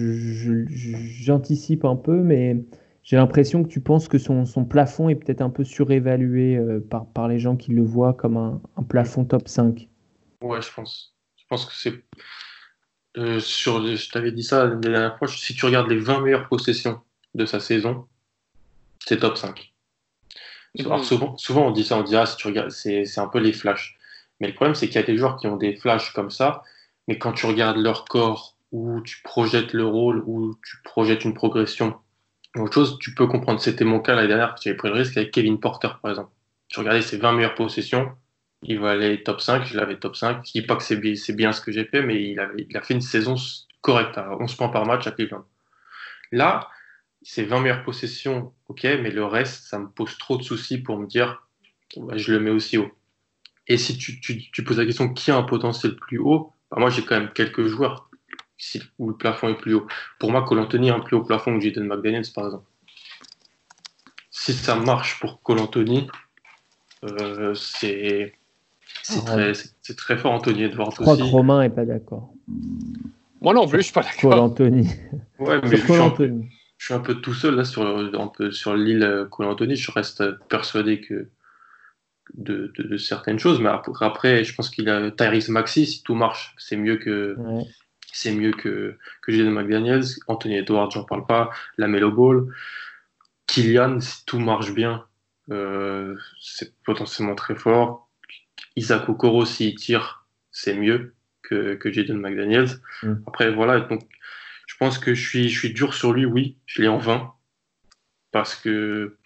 j'anticipe un peu, mais j'ai l'impression que tu penses que son, son plafond est peut-être un peu surévalué euh, par, par les gens qui le voient comme un, un, plafond top 5. Ouais, je pense. Je pense que c'est. Euh, sur, je t'avais dit ça la dernière fois, si tu regardes les 20 meilleures possessions de sa saison, c'est top 5. Alors souvent, souvent, on dit ça, on dit ah, si tu regardes, c'est, c'est un peu les flashs. Mais le problème, c'est qu'il y a des joueurs qui ont des flashs comme ça, mais quand tu regardes leur corps, ou tu projettes le rôle, ou tu projettes une progression, autre chose, tu peux comprendre. C'était mon cas l'année dernière, j'avais pris le risque avec Kevin Porter, par exemple. Je regardais ses 20 meilleures possessions, il va aller top 5, je l'avais top 5. Je dis pas que c'est bien, bien, ce que j'ai fait, mais il a fait une saison correcte, à 11 points par match à Cleveland. Là, ses 20 meilleures possessions, ok, mais le reste, ça me pose trop de soucis pour me dire, bah, je le mets aussi haut. Et si tu, tu, poses la question qui a un potentiel plus haut, bah moi j'ai quand même quelques joueurs où le plafond est plus haut. Pour moi, Colantoni a un plus haut plafond que Jaden McDaniels, par exemple. Si ça marche pour Colantoni, euh, c'est très, très, fort, Anthony Edwards. Je crois que Romain n'est pas d'accord. Moi non plus, je suis pas d'accord. Colantoni. Ouais, mais je suis, un peu, je suis, un peu, tout seul là sur, sur l'île Colantoni. Je reste persuadé que de, certaines choses. Mais après, je pense qu'il a Tyrese Maxi, si tout marche, c'est mieux que. C'est mieux que, que Jaden McDaniels. Anthony Edwards, j'en parle pas. La Melo Ball. Kylian, si tout marche bien, euh, c'est potentiellement très fort. Isaac Okoro, s'il tire, c'est mieux que, que Jaden McDaniels. Mm. Après, voilà. Donc, je pense que je suis, je suis dur sur lui, oui. Je l'ai en vain. Parce que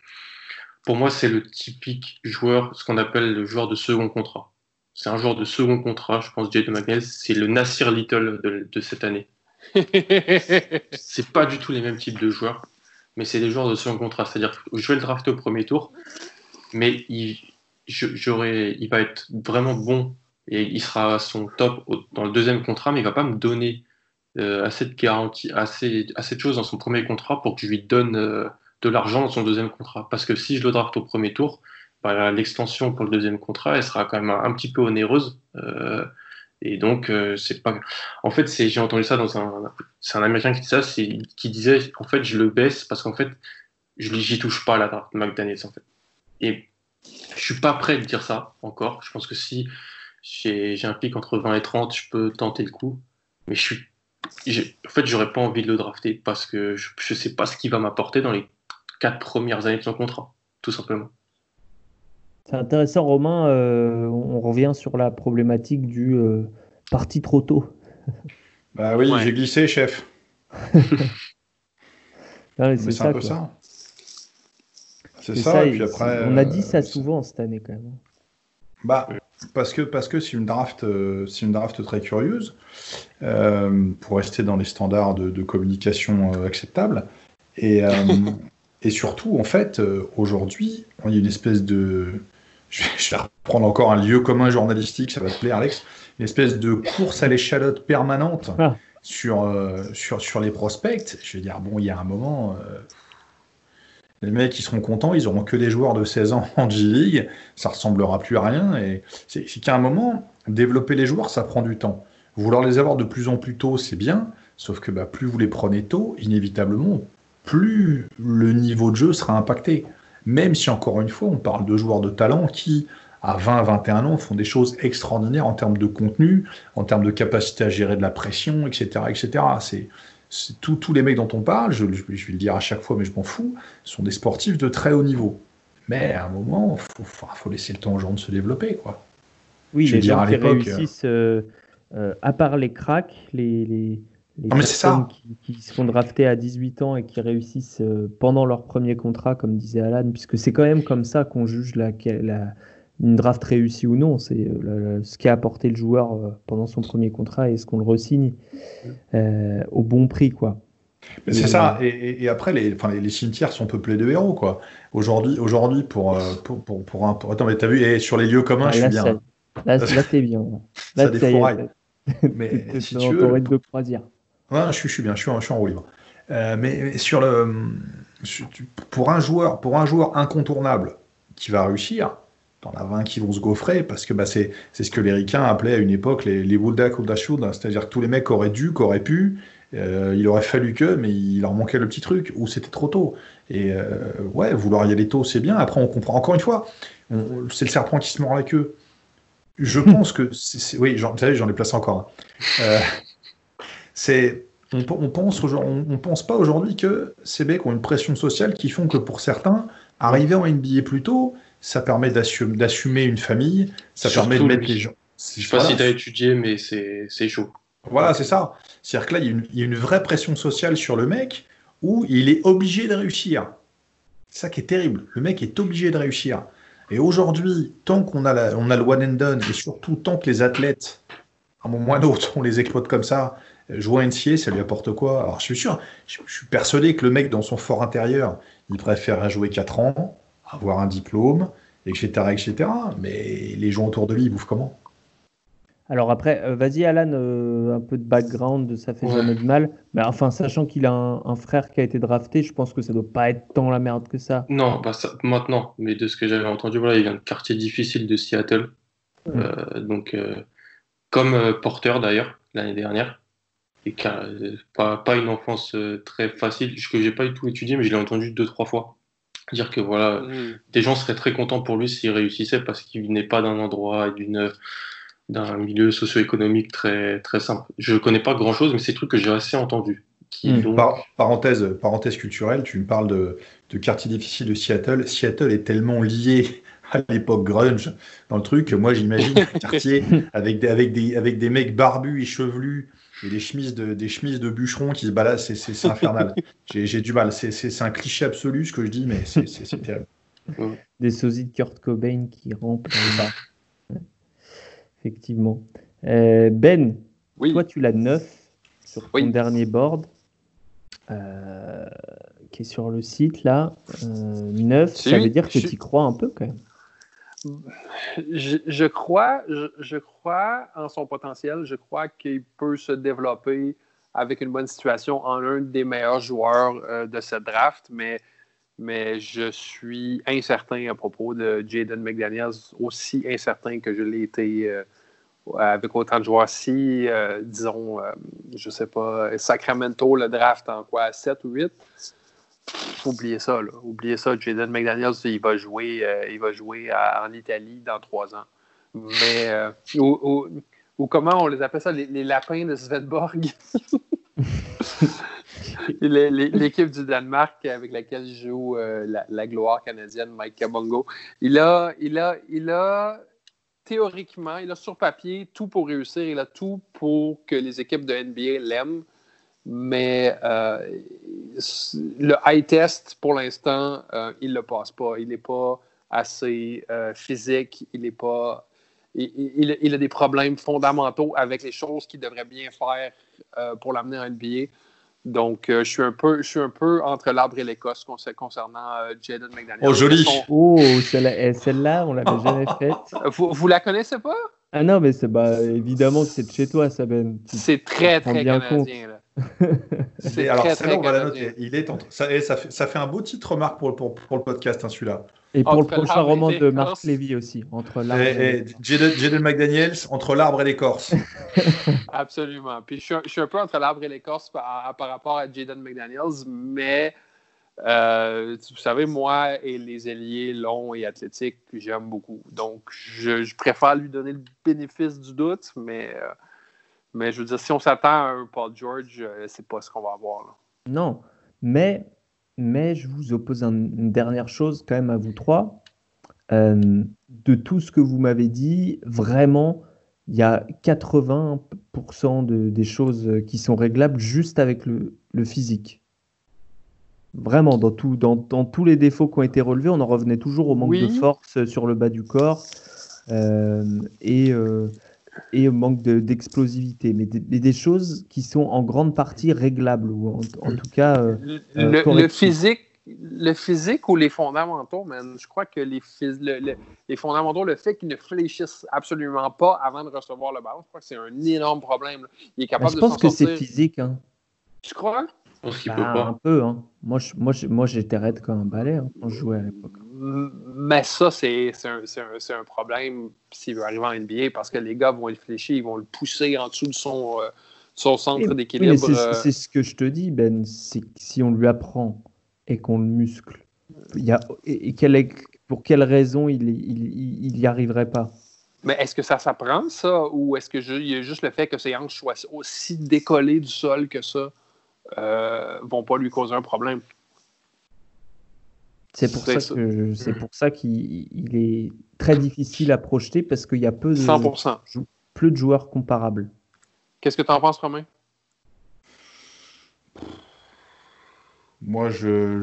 pour moi, c'est le typique joueur, ce qu'on appelle le joueur de second contrat. C'est un joueur de second contrat, je pense, Jaden McNeil, c'est le Nasir Little de, cette année. c'est pas du tout les mêmes types de joueurs, mais c'est des joueurs de second contrat. C'est-à-dire que je vais le drafter au premier tour, mais il, il va être vraiment bon et il sera à son top dans le deuxième contrat, mais il va pas me donner euh, assez de garantie, assez, assez de choses dans son premier contrat pour que je lui donne. Euh, de l'argent dans son deuxième contrat. Parce que si je le draft au premier tour, bah, l'extension pour le deuxième contrat, elle sera quand même un, petit peu onéreuse. Euh, et donc, euh, c'est pas. En fait, j'ai entendu ça dans un. C'est un Américain qui dit ça, qui disait en fait, je le baisse parce qu'en fait, je j'y touche pas la draft McDaniels en fait. Et je suis pas prêt de dire ça encore. Je pense que si j'ai un pic entre 20 et 30, je peux tenter le coup. Mais je suis. En fait, j'aurais pas envie de le drafter parce que je, je sais pas ce qu'il va m'apporter dans les quatre premières années de son contrat, tout simplement. C'est intéressant, Romain. Euh, on revient sur la problématique du euh, parti trop tôt. Bah oui, j'ai glissé, chef. c'est un peu ça. C'est ça, et puis après. On a dit ça euh, souvent cette année quand même. Bah, parce que parce que c'est une draft, c'est une draft très curieuse pour rester dans les standards de, de communication acceptables. Et Et surtout, en fait, euh, aujourd'hui, il y a une espèce de. Je vais, reprendre encore un lieu commun journalistique, ça va te plaire, Alex. Une espèce de course à l'échalote permanente ah. sur, euh, sur, sur les prospects. Je veux dire, bon, il y a un moment. Euh, les mecs, ils seront contents, ils auront que des joueurs de 16 ans en G-League, ça ressemblera plus à rien. Et c'est qu'à un moment, développer les joueurs, ça prend du temps. Vouloir les avoir de plus en plus tôt, c'est bien, sauf que bah, plus vous les prenez tôt, inévitablement, plus le niveau de jeu sera impacté. Même si, encore une fois, on parle de joueurs de talent qui, à 20, 21 ans, font des choses extraordinaires en termes de contenu, en termes de capacité à gérer de la pression, etc. etc. C'est, tous les mecs dont on parle, je, je, vais le dire à chaque fois, mais je m'en fous, sont des sportifs de très haut niveau. Mais à un moment, il faut, faut, laisser le temps aux gens de se développer. Quoi. Oui, les gens qui réussissent, euh, euh, à part les cracks, les, les, les personnes qui, qui, se font drafter à 18 ans et qui réussissent euh, pendant leur premier contrat, comme disait Alan, puisque c'est quand même comme ça qu'on juge la, la, une draft réussie ou non. C'est ce qu'a apporté le joueur pendant son premier contrat et ce qu'on le resigne au bon prix. quoi. C'est ça. Et, après, les, enfin, les, cimetières sont peuplés de héros, quoi. Aujourd'hui, aujourd'hui, pour, pour, pour, pour, un. Attends, mais t'as vu, et sur les lieux communs, je suis bien. Là, là t'es bien. Là, ça mais si tu veux, de croisière. Ouais, je, suis, je suis bien, je suis, je suis en roue libre. Euh, mais, sur le, pour un joueur, pour un joueur incontournable qui va réussir, t'en as 20 qui vont se gaufrer parce que bah, c'est, c'est ce que les Ricains appelaient à une époque les, les Wuldak ou c'est-à-dire que tous les mecs auraient dû, qu'auraient pu, euh, il aurait fallu que, mais il leur manquait le petit truc, ou c'était trop tôt. Et euh, ouais, vouloir y aller tôt, c'est bien. Après, on comprend. Encore une fois, c'est le serpent qui se mord la queue. Je pense que, oui, vous savez, j'en ai placé encore un. Euh, c'est, on, on, pense, on, pense pas aujourd'hui que ces mecs ont une pression sociale qui font que pour certains, arriver en NBA plus tôt, ça permet d'assumer une famille, ça permet de mettre les gens. Je sais pas si tu as étudié, mais c'est chaud. Voilà, c'est ça. C'est-à-dire que là, il y, a une, vraie pression sociale sur le mec où il est obligé de réussir. C'est ça qui est terrible. Le mec est obligé de réussir. Et aujourd'hui, tant qu'on a, on a le one and done, et surtout tant que les athlètes, à un moment ou à un autre, on les exploite comme ça, jouer NCA, ça lui apporte quoi? Alors je suis sûr, je, suis persuadé que le mec, dans son fort intérieur, il préfère jouer 4 ans, avoir un diplôme, etc., etc. Mais les gens autour de lui, ils bouffent comment? Alors après, euh, vas-y Alan, euh, un peu de background, ça fait jamais de mal. Mais enfin, sachant qu'il a un, frère qui a été drafté, je pense que ça doit pas être tant la merde que ça. Non, bah maintenant. Mais de ce que j'avais entendu, voilà, il vient de quartier difficile de Seattle. Euh, donc, comme Porter d'ailleurs l'année dernière, et pas, pas une enfance très facile, que j'ai pas du tout étudié, mais je l'ai entendu deux trois fois dire que voilà, mm. des gens seraient très contents pour lui s'il réussissait parce qu'il n'est pas d'un endroit et d'une d'un milieu socio-économique très, très simple. Je ne connais pas grand-chose, mais c'est des trucs que j'ai assez entendu. Hmm. parenthèse, parenthèse culturelle, tu me parles de, de quartier difficile de Seattle. Seattle est tellement lié à l'époque grunge dans le truc que moi j'imagine un quartier avec des, avec, des, avec des mecs barbus et chevelus et des chemises de, des chemises de bûcherons qui se baladent, c'est infernal. J'ai du mal, c'est un cliché absolu ce que je dis, mais c'est terrible. Des sosies de Kurt Cobain qui rampent dans le effectivement. Euh, ben, toi, tu l'as 9 sur ton dernier board, euh, qui est sur le site là. 9, euh, ça veut dire que tu y crois un peu quand même. Je, crois, je, crois en son potentiel. Je crois qu'il peut se développer avec une bonne situation en un des meilleurs joueurs de cette draft, mais, mais je suis incertain à propos de Jaden McDaniels, aussi incertain que je l'ai été avec autant de joueurs. Si, euh, disons, euh, je sais pas, Sacramento le draft en quoi, 7 ou 8, oubliez ça, là. Oubliez ça, Jaden McDaniels, il va jouer, euh, il va jouer en Italie dans trois ans. Mais, ou, comment on les appelle ça, les, lapins de Svetborg. L'équipe du Danemark avec laquelle joue la, la, gloire canadienne, Mike Kabongo. Il a, il a, il a théoriquement, il a sur papier tout pour réussir, il a tout pour que les équipes de NBA l'aiment, mais euh, le high test, pour l'instant, euh, il ne le passe pas. Il n'est pas assez euh, physique, il n'est pas. Il, il, a des problèmes fondamentaux avec les choses qu'il devrait bien faire pour l'amener en NBA. Donc, euh, je, suis un peu, je suis un peu entre l'arbre et l'Écosse concernant euh, Jaden McDaniel. Oh, joli! Oh, eh, celle-là, on ne l'avait jamais faite. Vous, vous la connaissez pas? Ah non, mais c'est bah, évidemment que c'est de chez toi, Saben. C'est très, très canadien. Là. C'est alors, très, très on va la noter. Il est ça, et ça, fait, ça fait un beau titre remarque pour, pour, pour le podcast, hein, celui-là. Et pour le prochain roman de Marc Lévy aussi, entre l'arbre et, Jaden McDaniels, entre l'arbre et l'écorce. Absolument. Puis je suis, un, peu entre l'arbre et l'écorce par, par, rapport à Jaden McDaniels, mais Euh, vous savez, moi et les ailiers longs et athlétiques, j'aime beaucoup. Donc, je, préfère lui donner le bénéfice du doute, mais, euh, mais je veux dire, si on s'attend à un Paul George, euh, c'est pas ce qu'on va avoir. Non, mais, mais je vous oppose une dernière chose quand même à vous trois. de tout ce que vous m'avez dit, vraiment, il y a 80% de, des choses qui sont réglables juste avec le, le physique. Vraiment, dans, tout, dans, dans, tous les défauts qui ont été relevés, on en revenait toujours au manque de force sur le bas du corps euh, et, euh, et manque d'explosivité. mais des, choses qui sont en grande partie réglables, ou en, tout cas. Euh, le, physique, le physique ou les fondamentaux, man, je crois que les, les fondamentaux, le fait qu'ils ne fléchissent absolument pas avant de recevoir le ballon, je crois que c'est un énorme problème. Il est capable je pense que c'est physique. Hein. Tu crois? Je pense qu'il peut bah, pas. Un peu, hein. Moi, moi, moi j'étais raide comme un balai hein, quand je jouais à l'époque. Mais ça, c'est un, un, problème s'il veut arriver en NBA parce que les gars vont le fléchir, ils vont le pousser en dessous de son, euh, son centre d'équilibre. Euh. c'est ce que je te dis, Ben. Si on lui apprend et qu'on le muscle, il y a, et, quelle pour quelle raison il n'y il, arriverait pas? Mais est-ce que ça s'apprend, ça, ou est-ce y a juste le fait que ses hanches soient aussi décollées du sol que ça? euh, vont pas lui causer un problème? C'est pour, ça que c'est pour ça qu'il est très difficile à projeter parce qu'il y a peu de, 100%. plus de joueurs comparables. Qu'est-ce que tu en penses, Romain? Moi, je,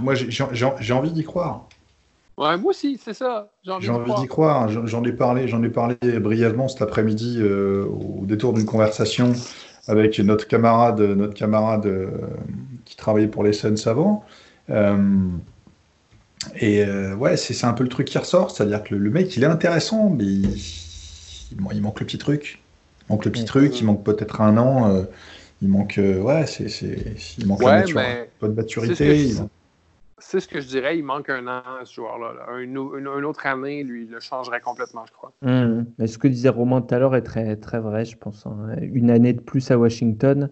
moi, j'ai envie d'y croire. Ouais, moi aussi, c'est ça. J'ai envie, d'y croire. J'en ai parlé, j'en ai parlé brièvement cet après-midi euh, au détour d'une conversation avec notre camarade, notre camarade euh, qui travaillait pour les Suns avant. Euh, et euh, ouais, c'est un peu le truc qui ressort, c'est-à-dire que le, mec, il est intéressant, mais il, il, manque le petit truc. Il manque le petit truc, il manque peut-être un an. il manque, ouais, c'est, il manque ouais, un peu de maturité c'est ce que je dirais. Il manque un an à ce joueur-là. Une, autre année, lui, le changerait complètement, je crois. Mmh. Mais ce que disait Romain tout à l'heure est très, très vrai, je pense. Hein. Une année de plus à Washington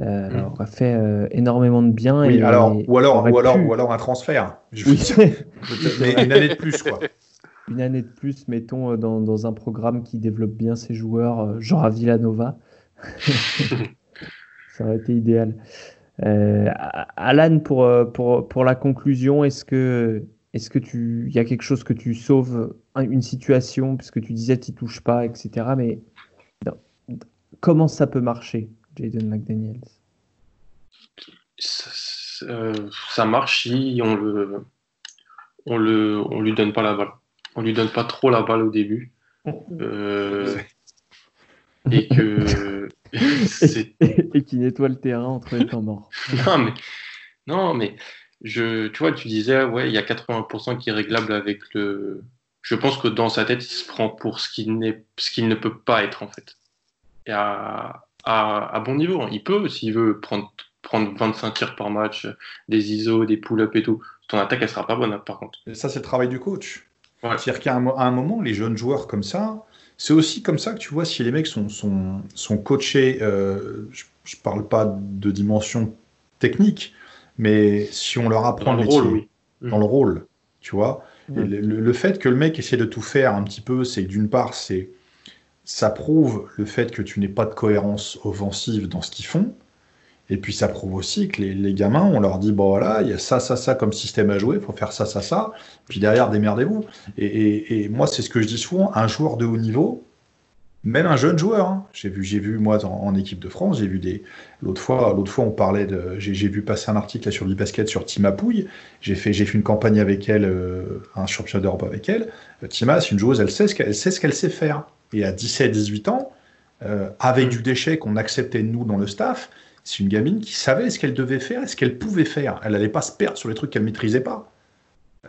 euh, mmh. aurait fait euh, énormément de bien. Oui, alors, ou, alors, ou, alors, ou alors un transfert. oui. mais une année de plus, quoi. Une année de plus, mettons, euh, dans, dans un programme qui développe bien ses joueurs, genre à Villanova. Ça aurait été idéal. Euh, Alan, pour, euh, pour, pour la conclusion, est-ce que est-ce que tu il y a quelque chose que tu sauves une situation puisque tu disais tu touches pas, etc. Mais comment ça peut marcher, Jaden McDaniels ça, ça, marche si on le on le on lui donne pas la balle. On lui donne pas trop la balle au début. Euh, et que et qui nettoie le terrain entre les temps morts. non, mais, non, mais je, tu vois, tu disais, ouais, il y a 80% qui est réglable avec le. Je pense que dans sa tête, il se prend pour ce qu'il, n'est, ce qu'il ne peut pas être, en fait. Et à, à, bon niveau. Hein. Il peut, s'il veut, prendre, prendre 25 tirs par match, des ISO, des pull-ups et tout. Ton attaque, elle sera pas bonne, par contre. ça, c'est le travail du coach. C'est-à-dire qu'à un, moment, les jeunes joueurs comme ça, c'est aussi comme ça que tu vois si les mecs sont, sont, sont coachés, euh, je, ne parle pas de dimension technique, mais si on leur apprend le, métier, rôle, dans le rôle, tu vois, mm. le, fait que le mec essaie de tout faire un petit peu, c'est d'une part, c'est ça prouve le fait que tu n'es pas de cohérence offensive dans ce qu'ils font. Et puis ça prouve aussi que les, gamins, on leur dit, bon voilà, il y a ça, ça, ça comme système à jouer, il faut faire ça, ça, ça. Puis derrière, démerdez-vous. Et, moi, c'est ce que je dis souvent, un joueur de haut niveau, même un jeune joueur, hein. j'ai vu, j'ai vu moi en, équipe de France, j'ai vu des. L'autre fois, fois, on parlait de, j'ai, vu passer un article sur basket sur Tima Pouille. J'ai fait, j'ai fait une campagne avec elle, euh, un championnat d'Europe avec elle. Euh, Tima, c'est une joueuse, elle sait ce qu'elle, sait ce qu'elle sait faire. Et à 17-18 ans, euh, avec du déchet qu'on acceptait nous dans le staff, c'est une gamine qui savait ce qu'elle devait faire et ce qu'elle pouvait faire. Elle n'allait pas se perdre sur les trucs qu'elle maîtrisait pas.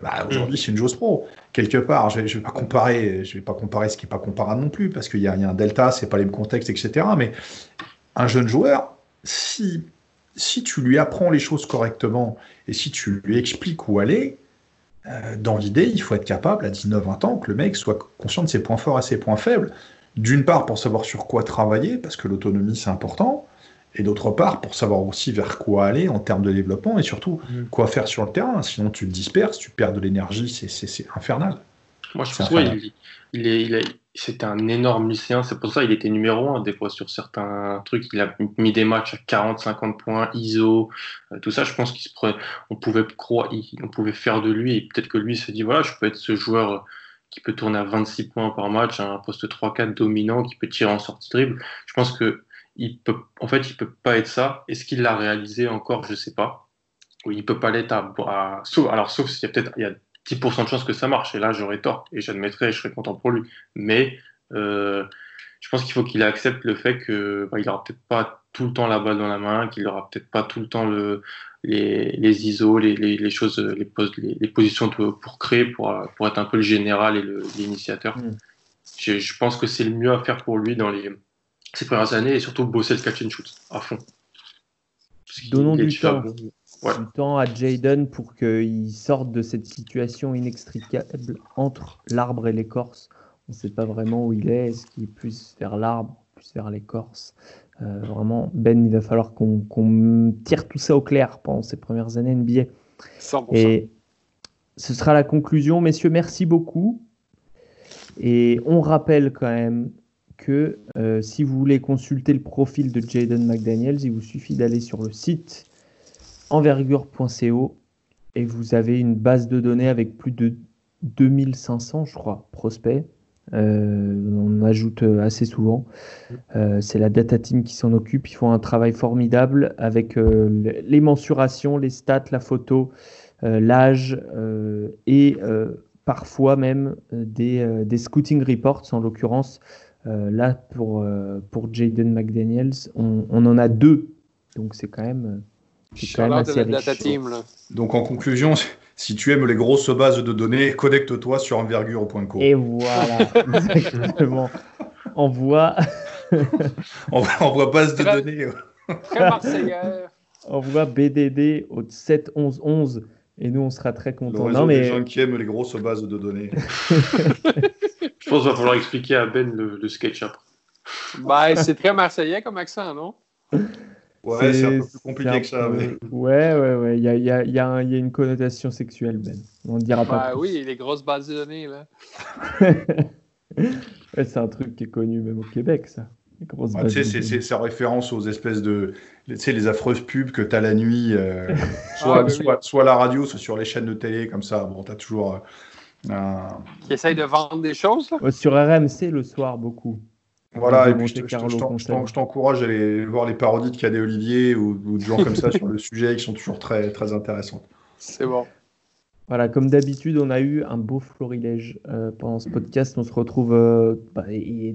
Bah, aujourd'hui, c'est une joueuse pro. Quelque part, je ne vais, pas comparer, je vais pas comparer ce qui n'est pas comparable non plus, parce qu'il y, a un delta, c'est pas les mêmes contextes, etc. Mais un jeune joueur, si, si tu lui apprends les choses correctement et si tu lui expliques où aller, euh, dans l'idée, il faut être capable, à 19-20 ans, que le mec soit conscient de ses points forts et ses points faibles. D'une part, pour savoir sur quoi travailler, parce que l'autonomie, c'est important. et d'autre part pour savoir aussi vers quoi aller en termes de développement et surtout Mm. quoi faire sur le terrain. Sinon, tu te disperses, tu perds de l'énergie, c'est- infernal. Moi, je pense ouais, il, il est, il est- c'était un énorme lycéen. C'est pour ça qu'il était numéro un. Des fois, sur certains trucs, il a mis des matchs à 40, 50 points, ISO, euh, tout ça. Je pense qu'il se on pouvait croire, il- on pouvait faire de lui. Et peut-être que lui se dit, voilà, je peux être ce joueur euh, qui peut tourner à 26 points par match, un poste 3-4 dominant, qui peut tirer en sortie dribble. Je pense que il peut, en fait, il peut pas être ça. Est-ce qu'il l'a réalisé encore? Je sais pas. Oui, il peut pas l'être à, à- sauf, alors, sauf s'il y a peut-être, il y a 10% de chances que ça marche. Et là, j'aurais tort. Et j'admettrais, je serais content pour lui. Mais euh, je pense qu'il faut qu'il accepte le fait que bah, il aura peut-être pas tout le temps la balle dans la main, qu'il aura peut-être pas tout le temps le, les, les ISO, les, les, les choses, les, positions pour créer, pour, pour être un peu le général et l'initiateur. Mm. Je, je pense que c'est le mieux à faire pour lui dans les, ces premières années et surtout bosser le catch and shoot à fond. Qu'il Donnons du temps. bon. Ouais. du temps à Jaden pour qu'il sorte de cette situation inextricable entre l'arbre et l'écorce. On ne sait pas vraiment où il est. Est-ce qu'il est plus vers l'arbre, plus vers l'écorce Euh, Vraiment, Ben, il va falloir qu'on tire tout ça au clair pendant ces premières années NBA. 100%. Et ce sera la conclusion. Messieurs, merci beaucoup. Et on rappelle quand même que euh, si vous voulez consulter le profil de Jaden McDaniels, il vous suffit d'aller sur le site envergure.co et vous avez une base de données avec plus de 2500, je crois, prospects. Euh, on ajoute euh, assez souvent. Euh, c'est la data team qui s'en occupe. Ils font un travail formidable avec euh, le- les mensurations, les stats, la photo, l'âge et parfois même des, des scouting reports. En l'occurrence, là pour, pour Jaden McDaniels, on, on en a deux. Donc c'est quand même, c'est quand même Shout-out assez à la data riche. team, là. Donc en conclusion, si tu aimes les grosses bases de données, connecte-toi sur envergure.co. Et voilà, exactement. On voit, On envoie base de Très- données. Très marseillais. on voit BDD au 7 11 11 et nous on sera très contents. Non des mais gens qui aiment les grosses bases de données. Je pense qu'il va falloir expliquer à Ben le, le sketch après. Ben, c'est très marseillais comme accent, non? Ouais, c'est un peu plus compliqué un que ça. mais- Ouais, ouais, ouais. Il y a, il y a- il y a un- il y a une connotation sexuelle, Ben. On ne dira pas. Plus. oui, les grosses bases de données, là. Ouais, c'est un truc qui est connu même au Québec, ça. Les grosses Ah, bases tu sais, de c'est- données. c'est c'est en référence aux espèces de. Tu sais, les affreuses pubs que tu as la nuit, euh, soit, Ah, oui, soit, oui. soit à la radio, soit sur les chaînes de télé, comme ça. Bon, tu as toujours euh, un. Qui essayent de vendre des choses, là? Ouais, sur RMC le soir, beaucoup. Voilà, de et puis je t'encourage à aller voir les parodies de Cadet Olivier ou, ou de gens comme ça sur le sujet qui sont toujours très, très intéressantes. C'est bon. Voilà, comme d'habitude, on a eu un beau florilège euh, pendant ce podcast. On se retrouve euh, bah,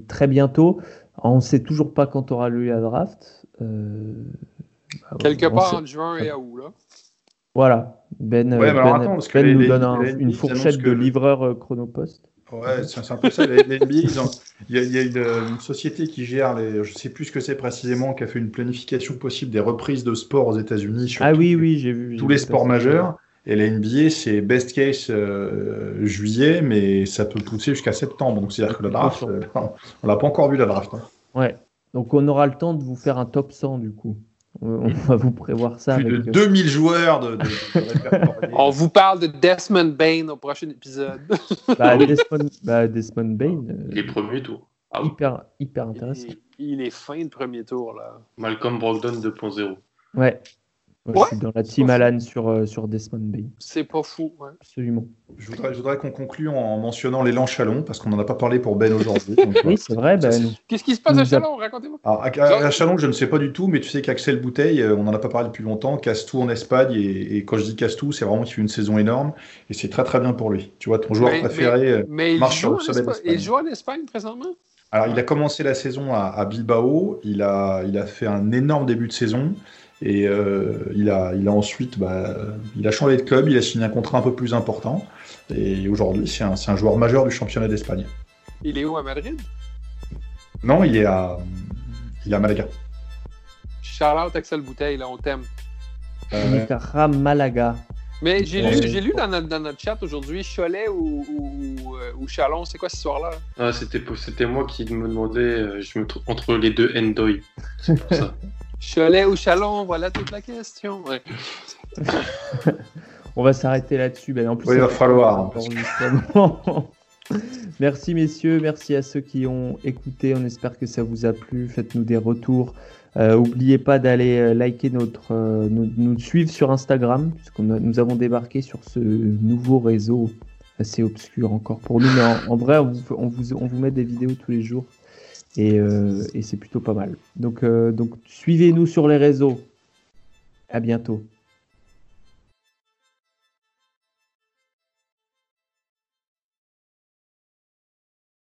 très bientôt. On ne sait toujours pas quand aura lieu la draft. Euh, bah, Quelque on part sait- entre juin et août, là. Voilà, Ben, Ouais, Ben- attends, Ben les- nous les- donne un- les- une fourchette annoncent que- de livreur chronopost. Ouais, c'est c'est un peu ça. Les, les NBA, ont- il y a, il y a une, une société qui gère, les, je sais plus ce que c'est précisément, qui a fait une planification possible des reprises de sport aux États-Unis sur Ah tous oui, les- oui, j'ai vu. tous les sports majeurs. Et la NBA, c'est best case euh, juillet, mais ça peut pousser jusqu'à septembre. Donc c'est-à-dire que la draft, euh, on l'a pas encore vu la draft. hein. Ouais. Donc on aura le temps de vous faire un top 100 du coup. On, va vous prévoir ça. Plus de avec, euh, 2000 joueurs de, de- de. On vous parle de Desmond Bain au prochain épisode. bah, Desmond, bah, Desmond Bain, euh, Les premiers tours. Ah oui. hyper, hyper intéressant. il, il est fin de premier tour, là. Malcolm Brogdon 2.0. Ouais. Moi, Ouais. Je suis dans la team. Alan sur, euh, sur Desmond Bain. C'est pas fou, ouais. Absolument. Je voudrais, je voudrais qu'on conclue en mentionnant l'élan Chalon, parce qu'on n'en a pas parlé pour Ben aujourd'hui. Oui, c'est vrai. Ben, Qu'est-ce qui se passe à a- Chalon? Racontez-moi. Alors, à, à- à Chalon, je ne sais pas du tout, mais tu sais qu'Axel Bouteille, euh, on n'en a pas parlé depuis longtemps, casse tout en Espagne, et, et quand je dis casse tout, c'est vraiment qu'il fait une saison énorme, et c'est très très bien pour lui. Tu vois, ton joueur Mais- préféré. euh, Mais il marche sur joue, le sommet d'Espagne. il joue en Espagne présentement? Alors, il a commencé la saison à, à Bilbao, il a, il a fait un énorme début de saison, et euh, il, a, il a ensuite bah, il a changé de club, il a signé un contrat un peu plus important, et aujourd'hui, c'est un, c'est un joueur majeur du championnat d'Espagne. Il est où à Madrid? Non, il est à, il est à Malaga. Shout-out Axel Bouteille, là, on t'aime. à Ramalaga. Mais j'ai lu, j'ai lu dans, notre, dans notre chat aujourd'hui, Cholet ou, ou, euh, ou Chalon, c'est quoi cette histoire-là? Ah, c'était, c'était moi qui me demandais, euh, je me entre les deux Endoy. C'est pour ça. Cholet ou Chalon, voilà toute la question. Ouais. On va s'arrêter là-dessus. Ben, en plus, Oui, il va falloir. merci messieurs, merci à ceux qui ont écouté. On espère que ça vous a plu. Faites-nous des retours. Euh, Oubliez pas d'aller euh, liker notre, euh, nous, nous suivre sur Instagram, puisque nous avons débarqué sur ce nouveau réseau assez obscur encore pour nous. Mais en, en vrai, on vous, on, vous, on vous met des vidéos tous les jours et, euh, et c'est plutôt pas mal. Donc, euh, donc suivez-nous sur les réseaux. À bientôt.